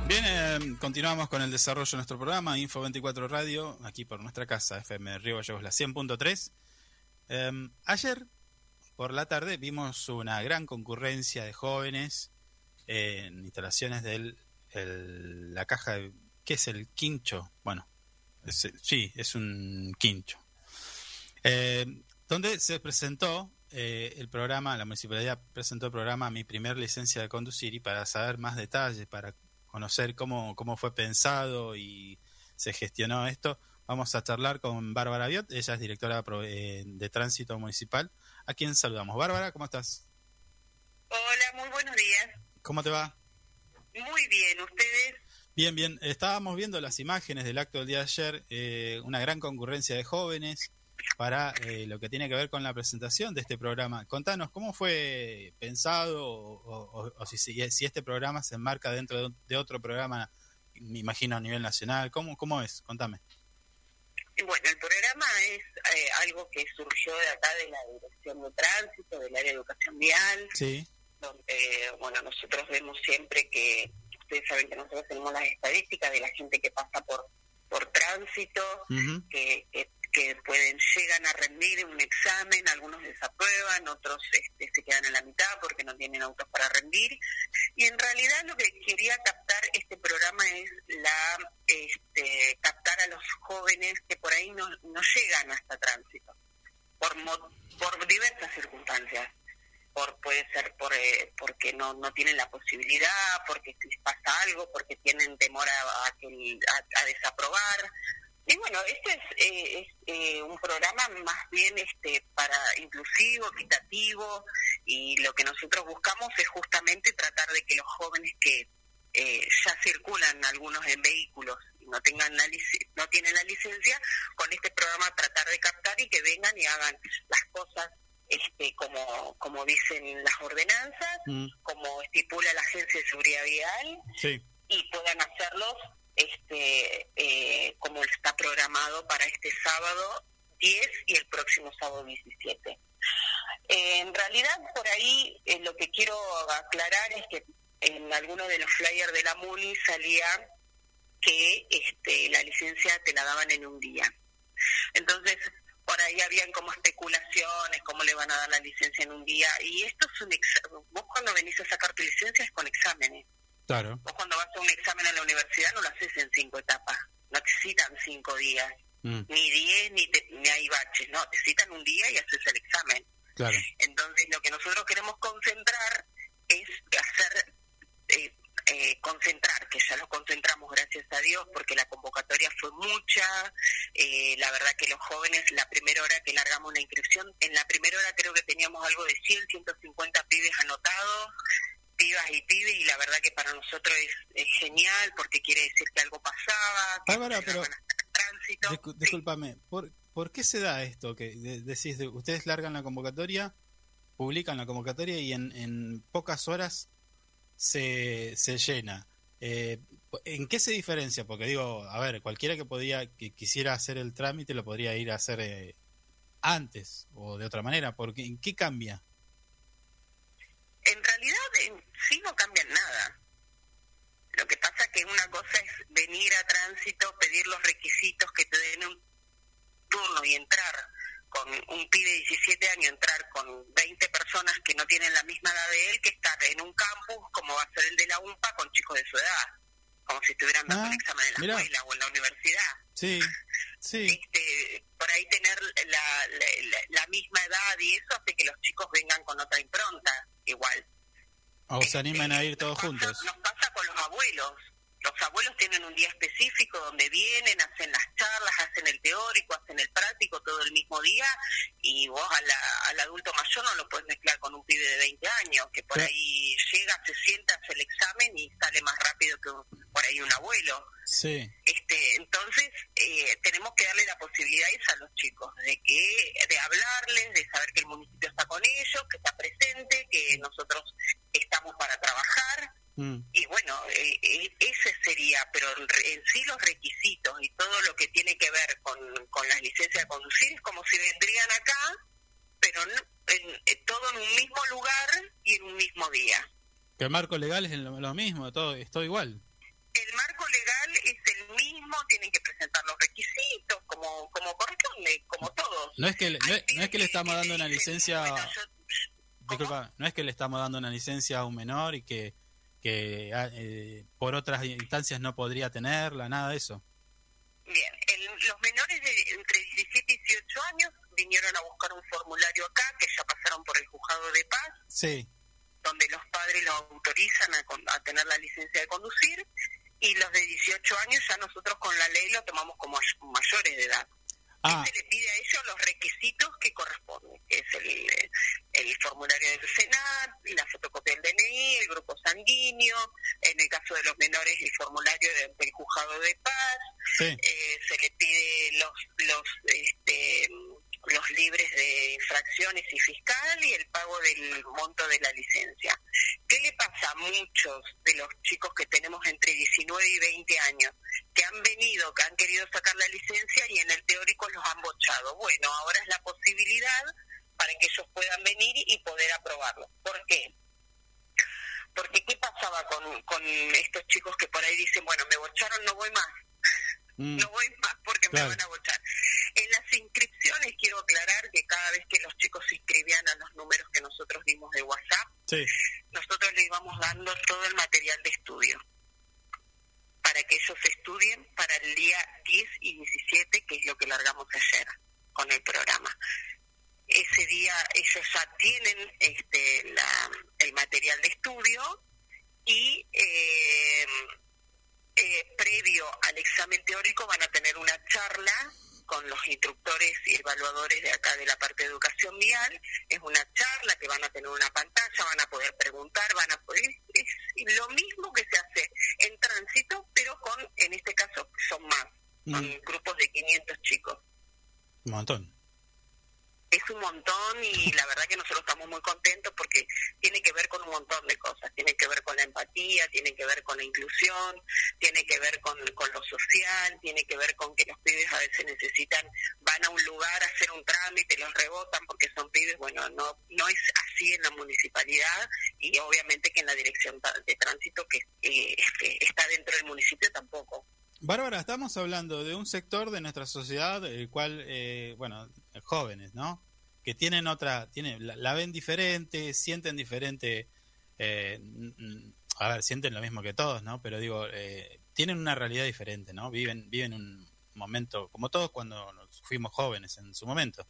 Bien, eh, continuamos con el desarrollo de nuestro programa, Info 24 Radio, aquí por nuestra casa, FM Río Gallegos, la 100.3. Eh, ayer por la tarde vimos una gran concurrencia de jóvenes en instalaciones de la caja de... ¿Qué es el quincho? Bueno, sí, es un quincho. Eh, donde se presentó eh, el programa, la municipalidad presentó el programa Mi primer licencia de conducir y para saber más detalles, para conocer cómo, cómo fue pensado y se gestionó esto, vamos a charlar con Bárbara Biot, ella es directora pro- eh, de tránsito municipal, a quien saludamos. Bárbara, ¿cómo estás? Hola, muy buenos días. ¿Cómo te va? Muy bien, ¿ustedes? Bien, bien. Estábamos viendo las imágenes del acto del día de ayer, eh, una gran concurrencia de jóvenes para eh, lo que tiene que ver con la presentación de este programa. Contanos, ¿cómo fue pensado o, o- o si, este programa se enmarca dentro de, de otro programa, me imagino a nivel nacional? ¿Cómo, cómo es? Contame. Bueno, el programa es eh, algo que surgió de acá de la Dirección de Tránsito, del área de educación vial, Sí. donde, bueno, nosotros vemos siempre que, ustedes saben que nosotros tenemos las estadísticas de la gente que pasa por por tránsito, que, que, que pueden llegan a rendir un examen, algunos desaprueban, otros este, se quedan en la mitad porque no tienen autos para rendir. Y en realidad lo que quería captar este programa es la este, captar a los jóvenes que por ahí no, no llegan hasta tránsito, por, mo- por diversas circunstancias. Por, puede ser por, eh, porque no, no tienen la posibilidad, porque si pasa algo, porque tienen temor a, a a- a desaprobar. Y bueno, este es, eh, es, eh, un programa más bien este para inclusivo, equitativo, y lo que nosotros buscamos es justamente tratar de que los jóvenes que eh, ya circulan algunos en vehículos y no tengan la no tienen la licencia, con este programa tratar de captar y que vengan y hagan las cosas este como como dicen las ordenanzas, como estipula la Agencia de Seguridad Vial Sí. y puedan hacerlos este eh, como está programado para este sábado 10 y el próximo sábado 17. Eh, en realidad, por ahí eh, lo que quiero aclarar es que en alguno de los flyers de la MUNI salía que este, la licencia te la daban en un día. Entonces, por ahí habían como especulaciones, cómo le van a dar la licencia en un día. Y esto es un examen. Vos cuando venís a sacar tu licencia es con exámenes. Claro. Vos cuando vas a un examen en la universidad no lo haces en cinco etapas. No te citan cinco días. Mm, Ni diez, ni, te- ni hay baches. No, te citan un día y haces el examen. claro. Entonces, lo que nosotros queremos concentrar es hacer, eh, eh, concentrar, que ya lo concentramos, gracias a Dios, porque la convocatoria fue mucha. eh, la verdad que los jóvenes, la primera hora que largamos una inscripción, en la primera hora creo que teníamos algo de 100, 150 pibes anotados, pibas y pibes, y la verdad que para nosotros es, es genial, porque quiere decir que algo pasaba, que Bárbara, pero tránsito. discu- discúlpame, ¿por, ¿por qué se da esto? Que de- decís, de- ustedes largan la convocatoria, publican la convocatoria y en, en pocas horas se, se llena. Eh, ¿En qué se diferencia? Porque digo, a ver, cualquiera que podía que quisiera hacer el trámite lo podría ir a hacer eh, antes o de otra manera. Porque, ¿En qué cambia? En realidad, sí no cambian nada. Lo que pasa que una cosa es venir a tránsito, pedir los requisitos que te den un turno y entrar con un pibe de 17 años, entrar con 20 personas que no tienen la misma edad de él, que estar en un campus como va a ser el de la UMPA con chicos de su edad, como si estuvieran dando Ah, un examen en la mirá. escuela o en la universidad. Sí, sí. Este, por ahí tener la, la, la- la misma edad y eso hace que los chicos vengan con otra impronta, igual. O se animan a ir todos juntos. Los abuelos tienen un día específico donde vienen, hacen las charlas, hacen el teórico, hacen el práctico todo el mismo día y vos a la- al adulto mayor no lo puedes mezclar con un pibe de 20 años que por Sí. ahí llega, se sienta, hace el examen y sale más rápido que un- por ahí un abuelo. Sí. Este, entonces eh, tenemos que darle la posibilidad esa a los chicos de que de hablarles, de saber que el municipio está con ellos, que está presente, que nosotros estamos para trabajar Mm. y bueno, eh, eh, ese sería, pero en, re- en sí los requisitos y todo lo que tiene que ver con, con las licencias de conducir es como si vendrían acá, pero no- en, en todo en un mismo lugar y en un mismo día. Que el marco legal es lo, lo mismo, todo, es todo igual. El marco legal es el mismo, tienen que presentar los requisitos como como corresponde, como todos. No es que le- no es, no es que le estamos dando una licencia disculpa, no es que le estamos dando una licencia a un menor y que que ah, eh, por otras instancias no podría tenerla, nada de eso. Bien, el- los menores de entre 17 y 18 años vinieron a buscar un formulario acá, que ya pasaron por el juzgado de paz, Sí, donde los padres los autorizan a, a tener la licencia de conducir, y los de 18 años ya nosotros con la ley lo tomamos como may- mayores de edad. Ah, Se le pide a ellos los requisitos que corresponden, que es el, el formulario del Senat, la fotocopia del DNI, el grupo sanguíneo, en el caso de los menores el formulario de- del juzgado de paz, sí. eh, se le pide los los este, los libres de infracciones y fiscal y el pago del monto de la licencia. ¿Qué le pasa a muchos de los chicos que tenemos entre 19 y 20 años que han venido, que han querido sacar la licencia y en el teórico los han bochado? Bueno, ahora es la posibilidad para que ellos puedan venir y poder aprobarlo. ¿Por qué? Porque ¿qué pasaba con, con estos chicos que por ahí dicen, bueno, me bocharon, no voy más? Mm, no voy más porque Claro. me van a votar. En las inscripciones quiero aclarar que cada vez que los chicos se inscribían a los números que nosotros dimos de WhatsApp, sí. nosotros les íbamos dando todo el material de estudio para que ellos estudien para el día 10 y 17, que es lo que largamos ayer con el programa. Ese día ellos ya tienen este, la- el material de estudio y eh, eh, previo al examen teórico van a tener una charla con los instructores y evaluadores de acá de la parte de educación vial. Es una charla que van a tener una pantalla, van a poder preguntar, van a poder... Es lo mismo que se hace en tránsito, pero con, en este caso, son más, Mm, grupos de 500 chicos. un montón. Es un montón y la verdad que nosotros estamos muy contentos porque tiene que ver con un montón de cosas. Tiene que ver con la empatía, tiene que ver con la inclusión, tiene que ver con, con lo social, tiene que ver con que los pibes a veces necesitan van a un lugar a hacer un trámite, los rebotan porque son pibes, bueno, no no es así en la municipalidad y obviamente que en la dirección de tránsito que eh, este, está dentro del municipio tampoco. Bárbara, estamos hablando de un sector de nuestra sociedad, el cual, eh, bueno, jóvenes, ¿no? Que tienen otra, tienen, la, la ven diferente, sienten diferente, eh, a ver, sienten lo mismo que todos, ¿no? Pero digo, eh, tienen una realidad diferente, ¿no? Viven, viven un momento, como todos cuando fuimos jóvenes en su momento.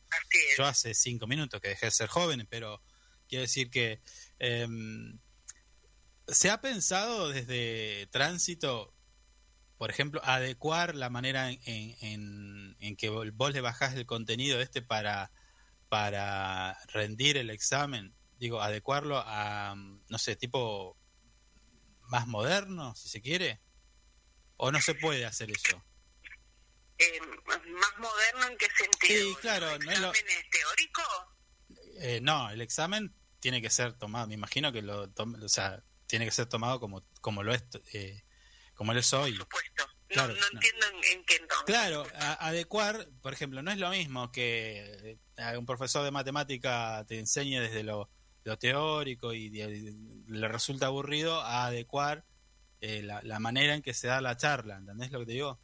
Yo hace cinco minutos que dejé de ser joven, pero quiero decir que em, se ha pensado desde tránsito por ejemplo, adecuar la manera en, en- en que vos le bajás el contenido este para, para rendir el examen, digo, adecuarlo a, no sé, tipo más moderno, si se quiere, o no se puede hacer eso. Eh, ¿Más moderno en qué sentido? Sí, claro, no es lo- ¿Exámenes teóricos? Eh, no, el examen tiene que ser tomado, me imagino que lo, tom- o sea, tiene que ser tomado como, como lo es, eh, como lo es hoy. Claro, no, no entiendo en, en qué entonces. Claro, a- adecuar, por ejemplo, no es lo mismo que eh, un profesor de matemática te enseñe desde lo, lo teórico y le resulta aburrido a adecuar eh, la, la manera en que se da la charla, ¿entendés lo que te digo?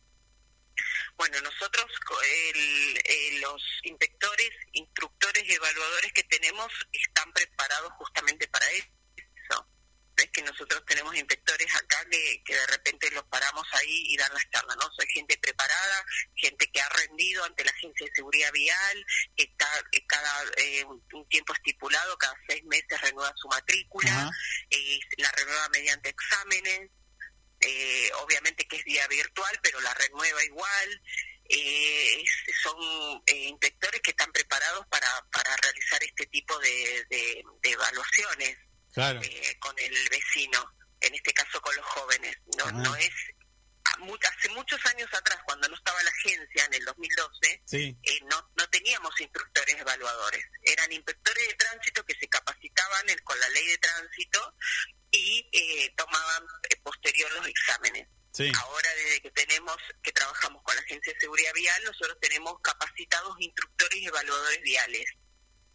Bueno, nosotros, el- eh, los inspectores, instructores y evaluadores que tenemos están preparados justamente para eso. Es que nosotros tenemos inspectores acá que, que de repente los paramos ahí y dan las charlas, ¿no? Soy gente preparada, gente que ha rendido ante la Agencia de Seguridad Vial, que está cada eh, un, tiempo estipulado, cada seis meses renueva su matrícula, eh, la renueva mediante exámenes, eh, obviamente que es vía virtual, pero la renueva igual. Eh, son eh, inspectores que están preparados para, para realizar este tipo de, de- de evaluaciones Claro. eh, con el vecino, en este caso con los jóvenes. No, Ah. no es a mu- hace muchos años atrás, cuando no estaba la agencia, en el 2012, Sí. eh, no, no teníamos instructores evaluadores. Eran inspectores de tránsito que se capacitaban en- con la ley de tránsito y eh, tomaban eh, posterior los exámenes. Sí. Ahora, desde que tenemos, que trabajamos con la Agencia de Seguridad Vial, nosotros tenemos capacitados instructores y evaluadores viales.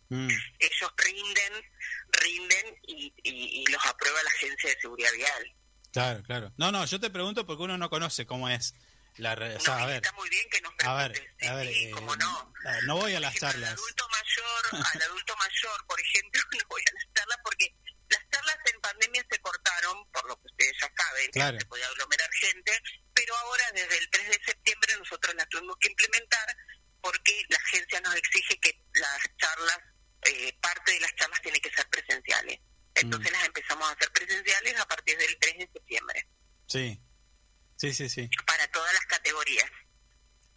Mm, Ellos rinden, rinden y, y- y los aprueba la Agencia de Seguridad Vial. claro, claro. No, no, yo te pregunto porque uno no conoce cómo es la... re- o sea, a ver, Muy bien que nos a ver, a ver, eh, eh, no voy a las charlas. adulto mayor, al adulto mayor, por ejemplo, no voy a las charlas porque las charlas en pandemia se cortaron, por lo que ustedes ya saben, Claro. no se podía aglomerar gente, pero ahora desde el 3 de septiembre nosotros las tuvimos que implementar porque la agencia nos exige que las charlas, eh, parte de las charlas tiene que ser presenciales. Entonces las empezamos a hacer presenciales a partir del 3 de septiembre, Sí, sí, sí, sí, para todas las categorías.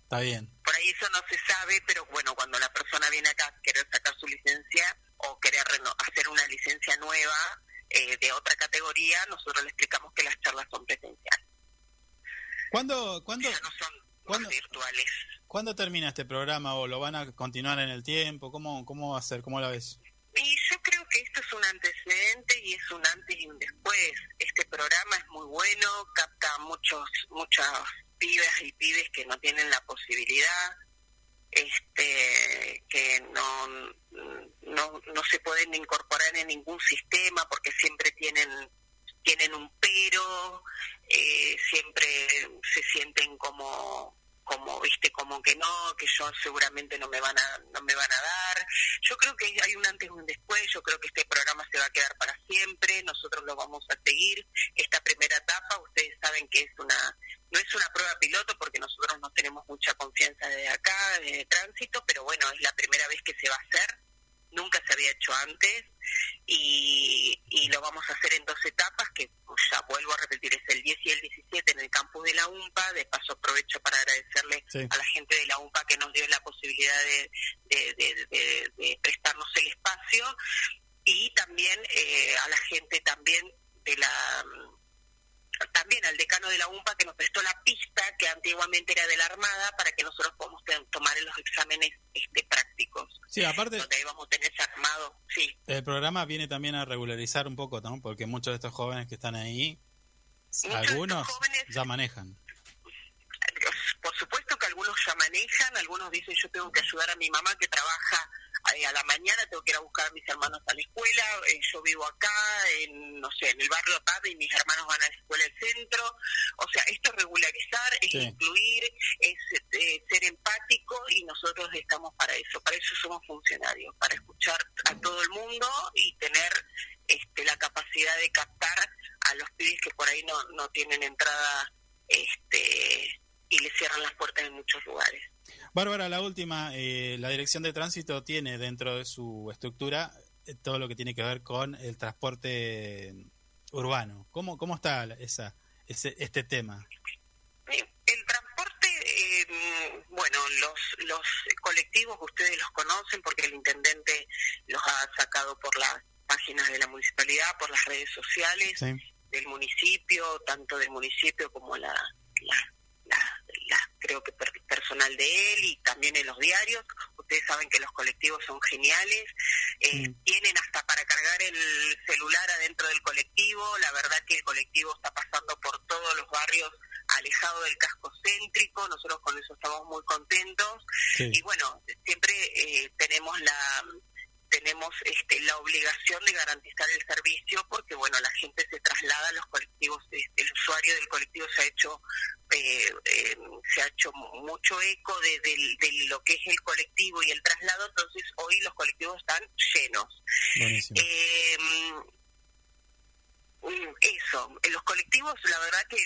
está bien. Por ahí eso no se sabe, pero bueno, cuando la persona viene acá a querer sacar su licencia o querer hacer una licencia nueva eh, de otra categoría, nosotros le explicamos que las charlas son presenciales. ¿Cuándo, cuándo, ¿cuándo, virtuales. ¿Cuándo termina este programa o lo van a continuar en el tiempo? ¿Cómo, cómo va a ser? ¿Cómo la ves? Y yo creo que esto es un antecedente y es un antes y un después. Este programa es muy bueno, capta muchos muchas pibas y pibes que no tienen la posibilidad, este que no, no no se pueden incorporar en ningún sistema porque siempre tienen tienen un pero, eh, siempre se sienten como como viste como que no que yo seguramente no me van a no me van a dar. Yo creo que hay un antes y un después yo creo que este programa se va a quedar para siempre nosotros lo vamos a seguir esta primera etapa ustedes saben que es una no es una prueba piloto porque nosotros no tenemos mucha confianza desde acá de tránsito pero bueno es la primera vez que se va a hacer nunca se había hecho antes y, y lo vamos a hacer en dos etapas que pues, ya vuelvo a repetir es el 10 y el 17 en el campus de la UMPA de paso aprovecho para agradecerle Sí. a la gente de la UMPA que nos dio la posibilidad de, de- de- de- de prestarnos el espacio y también eh, a la gente también de la también al decano de la UMPA que nos prestó la pista que antiguamente era de la Armada para que nosotros podamos tomar los exámenes este, prácticos Sí, aparte, donde ahí vamos a tener armado sí el programa viene también a regularizar un poco, ¿no? Porque muchos de estos jóvenes que están ahí, algunos ya manejan. por supuesto que algunos ya manejan, algunos nos dicen yo tengo que ayudar a mi mamá que trabaja eh, a la mañana, tengo que ir a buscar a mis hermanos a la escuela, eh, yo vivo acá, en, no sé, en el barrio acá y mis hermanos van a la escuela del centro. O sea, esto es regularizar, es Sí. incluir, es eh, ser empático y nosotros estamos para eso, para eso somos funcionarios, para escuchar a todo el mundo y tener este, la capacidad de captar a los pibes que por ahí no, no tienen entrada este, y les cierran las puertas en muchos lugares. Bárbara, la última, eh, la Dirección de Tránsito tiene dentro de su estructura eh, todo lo que tiene que ver con el transporte urbano. ¿Cómo, cómo está esa, ese, este tema? El transporte, eh, bueno, los, los colectivos ustedes los conocen porque el intendente los ha sacado por las páginas de la municipalidad, por las redes sociales del municipio, tanto del municipio como la, la, la- creo que per- personal de él y también en los diarios. Ustedes saben que los colectivos son geniales, eh, tienen hasta para cargar el celular adentro del colectivo. La verdad que el colectivo está pasando por todos los barrios alejado del casco céntrico. Nosotros con eso estamos muy contentos. Sí. Y bueno, siempre eh, tenemos la tenemos este, la obligación de garantizar el servicio porque bueno la gente se traslada a los colectivos este, el usuario del colectivo se ha hecho eh, eh, se ha hecho mu- mucho eco de, de lo que es el colectivo y el traslado entonces hoy los colectivos están llenos Eh, eso, en los colectivos la verdad que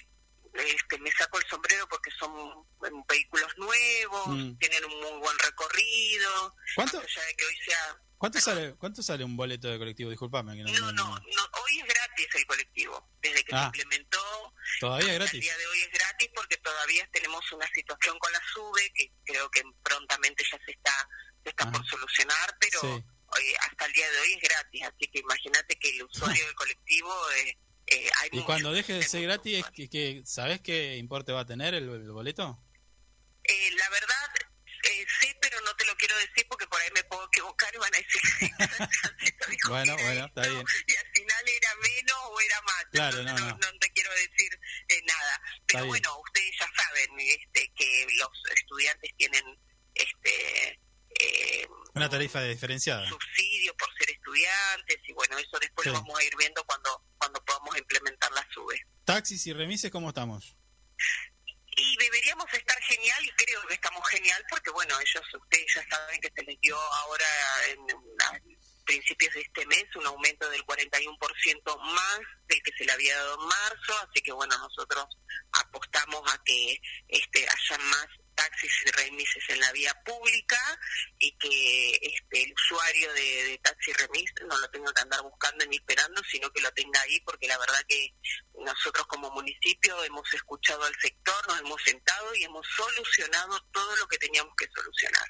este, me saco el sombrero porque son vehículos nuevos, Mm. tienen un muy buen recorrido, ¿Cuánto? más allá de que hoy sea... ¿Cuánto sale, ¿Cuánto sale un boleto de colectivo? Disculpame. Que no, no- no- No, hoy es gratis el colectivo, desde que se Ah. implementó, Todavía es el gratis. día de hoy es gratis porque todavía tenemos una situación con la SUBE que creo que prontamente ya se está, se está por solucionar, pero Sí. hoy- hasta el día de hoy es gratis, así que imagínate que el usuario del colectivo... Eh, eh, hay Y cuando deje de ser gratis, ¿qué, qué- ¿sabés qué importe va a tener el, el boleto? Eh, la verdad, eh, sí, pero no te lo quiero decir porque por ahí me puedo equivocar y van a decir Bueno, bueno, está bien. y al final era menos o era más. Claro, no, no. no te quiero decir eh, nada. Pero bueno, ustedes ya saben este, que los estudiantes tienen este eh, Una tarifa diferenciada. subsidio por ser estudiantes y bueno, eso después Sí. lo vamos a ir viendo cuando cuando podamos implementar la SUBE. Taxis y remises, ¿cómo estamos? Y deberíamos estar genial y creo que estamos genial porque bueno, ellos, ustedes ya saben que se les dio ahora en, a principios de este mes un aumento del 41% más del que se le había dado en marzo, así que bueno, nosotros apostamos a que este haya más taxis y remises en la vía pública y que este el usuario de, de taxi remis no lo tenga que andar buscando ni esperando, sino que lo tenga ahí porque la verdad que nosotros como municipio hemos escuchado al sector, nos hemos sentado y hemos solucionado todo lo que teníamos que solucionar.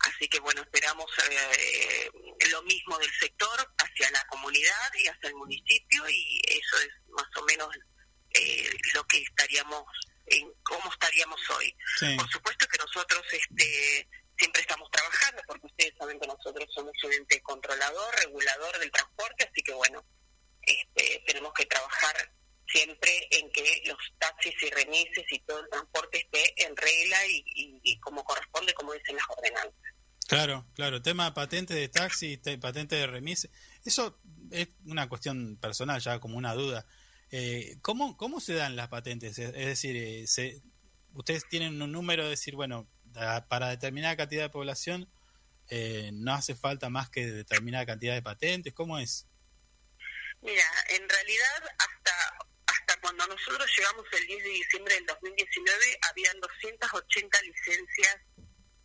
Así que bueno, esperamos eh, lo mismo del sector hacia la comunidad y hacia el municipio y eso es más o menos eh, lo que estaríamos, en cómo estaríamos hoy. Sí. Por supuesto que nosotros este, siempre estamos trabajando porque ustedes saben que nosotros somos un ente controlador, regulador del transporte, así que bueno, este, tenemos que trabajar siempre en que los taxis y remises y todo el transporte esté en regla y, y- y como corresponde, como dicen las ordenanzas. Claro, claro. Tema patente de taxi, te- patente de remis. Eso es una cuestión personal, ya como una duda. Eh, ¿cómo, ¿Cómo se dan las patentes? Es, es decir, eh, se, ustedes tienen un número de decir, bueno, da- para determinada cantidad de población eh, no hace falta más que determinada cantidad de patentes. ¿Cómo es? Mira, en realidad hasta hasta cuando nosotros llegamos el 10 de diciembre del 2019 habían 280 licencias,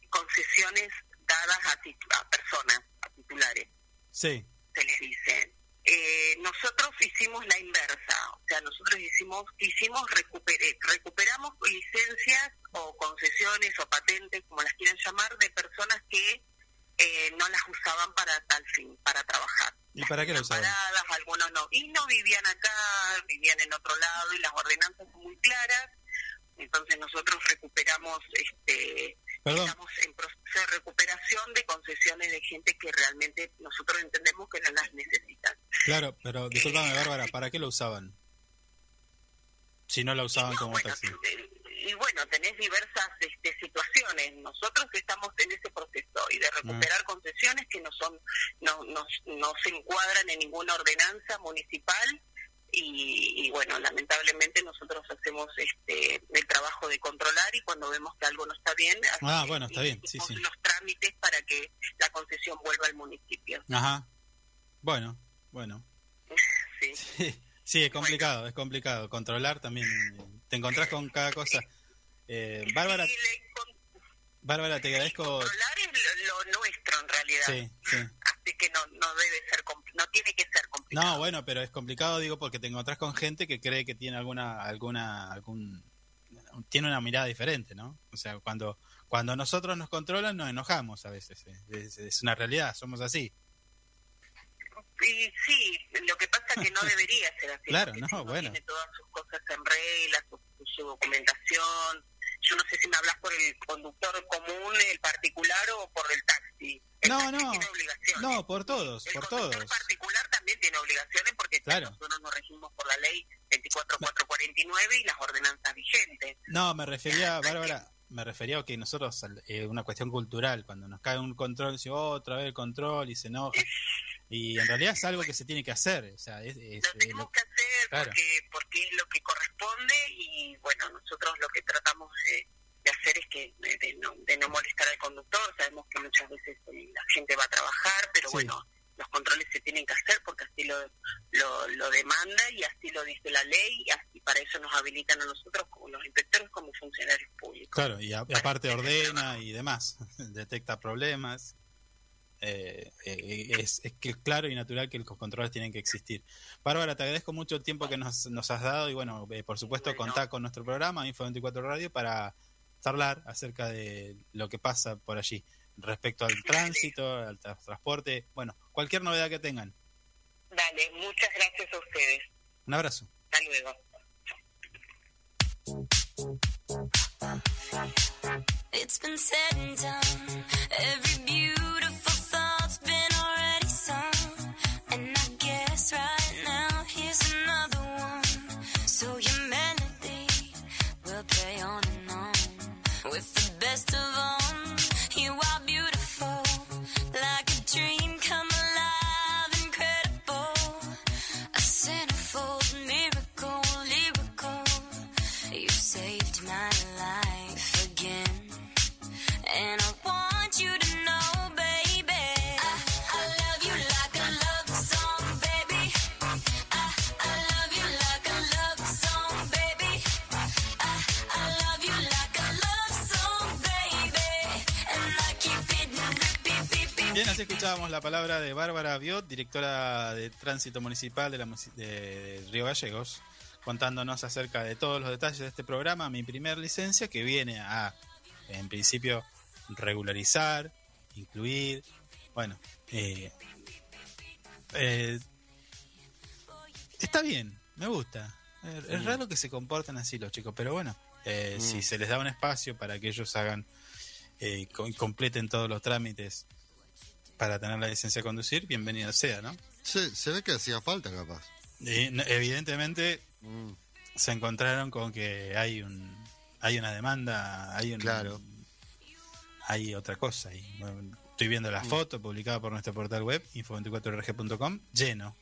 concesiones dadas a, a personas, a titulares, Sí. se les dice. Eh, nosotros hicimos la inversa, o sea, nosotros hicimos hicimos recupere- recuperamos licencias o concesiones o patentes, como las quieran llamar, de personas que eh, no las usaban para tal fin, para trabajar ¿Y para qué lo usaban? paradas, algunos no. Y no vivían acá, vivían en otro lado y las ordenanzas son muy claras. Entonces nosotros recuperamos, este, Perdón. estamos en proceso de recuperación de concesiones de gente que realmente nosotros entendemos que no las necesitan. Claro, pero discúlpame, Bárbara, ¿para qué lo usaban? Si no la usaban como taxi. y bueno, tenés diversas este, situaciones. Nosotros estamos en ese proceso y de recuperar concesiones que no son, no, no, no se encuadran en ninguna ordenanza municipal y, y, bueno, lamentablemente nosotros hacemos este el trabajo de controlar y cuando vemos que algo no está bien, Ah, bueno, está bien, sí, sí. los trámites para que la concesión vuelva al municipio. Ajá. Bueno, bueno. Sí. Sí, es complicado, es complicado. Controlar también. Te encontrás con cada cosa. Eh, Bárbara, Bárbara, te agradezco. Controlar es lo, lo nuestro en realidad. Sí, sí. Así que no, no debe ser, no tiene que ser complicado. No, bueno, pero es complicado, digo, porque te encontrás con gente que cree que tiene alguna, alguna, algún, tiene una mirada diferente, ¿no? O sea, cuando, cuando nosotros nos controlan, nos enojamos a veces. eh. Es, es una realidad, somos así. Y sí, lo que pasa es que no debería ser así. Claro, no, bueno. Tiene todas sus cosas en regla, su, su documentación. Yo no sé si me hablas por el conductor común, el particular o por el taxi. El No, taxi no, tiene obligaciones. no, por todos, por todos. El particular también tiene obligaciones porque Claro. nosotros nos regimos por la ley 24449 y las ordenanzas vigentes. No, me refería, Bárbara, me refería a que nosotros, eh, una cuestión cultural, cuando nos cae un control, dice otra vez el control y se enoja. Y en realidad es algo que se tiene que hacer. O sea, es, es- es lo- claro. porque, porque es lo que corresponde y bueno, nosotros lo que tratamos de, de hacer es que de, no, de no molestar al conductor, sabemos que muchas veces eh, la gente va a trabajar, pero Sí. bueno, los controles se tienen que hacer porque así lo, lo, lo demanda y así lo dice la ley y así para eso nos habilitan a nosotros como los inspectores como funcionarios públicos. Claro, y, a- y aparte ordena y demás, detecta problemas. Eh, eh, es, es que claro y natural que los controles tienen que existir. Bárbara, te agradezco mucho el tiempo que nos, nos has dado y bueno, eh, por supuesto, contá con nuestro programa Info24 Radio para charlar acerca de lo que pasa por allí respecto al tránsito, al tra- transporte, bueno, cualquier novedad que tengan. Dale, muchas gracias a ustedes. Un abrazo. Hasta luego. Palabra de Bárbara Biot, directora de Tránsito Municipal de, la, de Río Gallegos, contándonos acerca de todos los detalles de este programa, mi primer licencia, que viene a, en principio, regularizar, incluir, bueno, eh, eh, está bien, me gusta. Es, Mm. raro que se comporten así los chicos, pero bueno, eh, Mm. si se les da un espacio para que ellos hagan eh, completen todos los trámites para tener la licencia de conducir, bienvenido sea, ¿no? Se, se ve que hacía falta, capaz. Y, evidentemente Mm. se encontraron con que hay un hay una demanda, hay un Claro. hay otra cosa. Y, bueno, estoy viendo la Mm. foto publicada por nuestro portal web info24rg.com lleno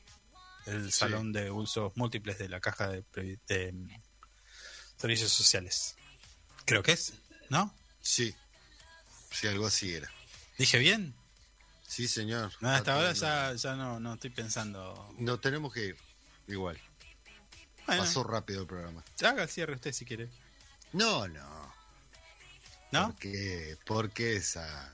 el Sí. salón de usos múltiples de la caja de, mm, servicios sociales. Creo que es, ¿no? Sí. Sí, algo así era. ¿Dije bien? Sí, señor. No, hasta ahora ya, ya no, no estoy pensando. No tenemos que ir. Igual. Bueno. Pasó rápido el programa. Haga el cierre usted si quiere. No, no. ¿No? ¿Por qué, por qué esa.?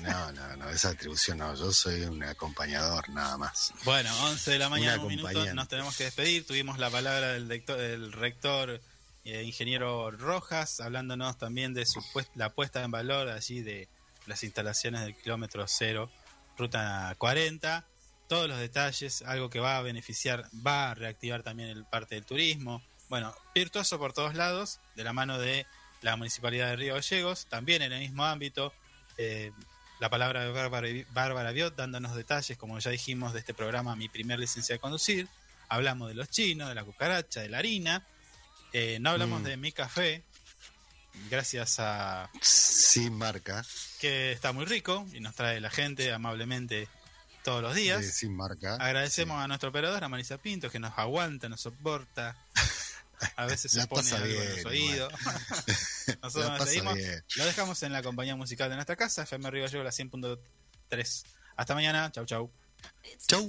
No, no, no, esa atribución no. Yo soy un acompañador, nada más. Bueno, 11 de la mañana, Un minuto, nos tenemos que despedir. Tuvimos la palabra del, rector, del rector eh, ingeniero Rojas, hablándonos también de su la puesta en valor allí de las instalaciones del kilómetro cero, ruta 40. Todos los detalles, algo que va a beneficiar, va a reactivar también el parte del turismo. Bueno, virtuoso por todos lados, de la mano de la Municipalidad de Río Gallegos, también en el mismo ámbito. eh, la palabra de Bárbara, Bárbara Biot dándonos detalles, como ya dijimos, de este programa Mi primer licencia de conducir. Hablamos de los chinos, de la cucaracha, de la harina. Eh, no hablamos Mm. de mi café, gracias a Sin marca. que está muy rico y nos trae la gente amablemente todos los días. de sin marca. Agradecemos a nuestro operador, a Marisa Pinto, que nos aguanta, nos soporta. A veces se pone algo en los oídos. Nosotros nos seguimos. bien. Lo dejamos en la compañía musical de nuestra casa, FM Río Gallegos, la 100.3. Hasta mañana. Chau, chau. Chau.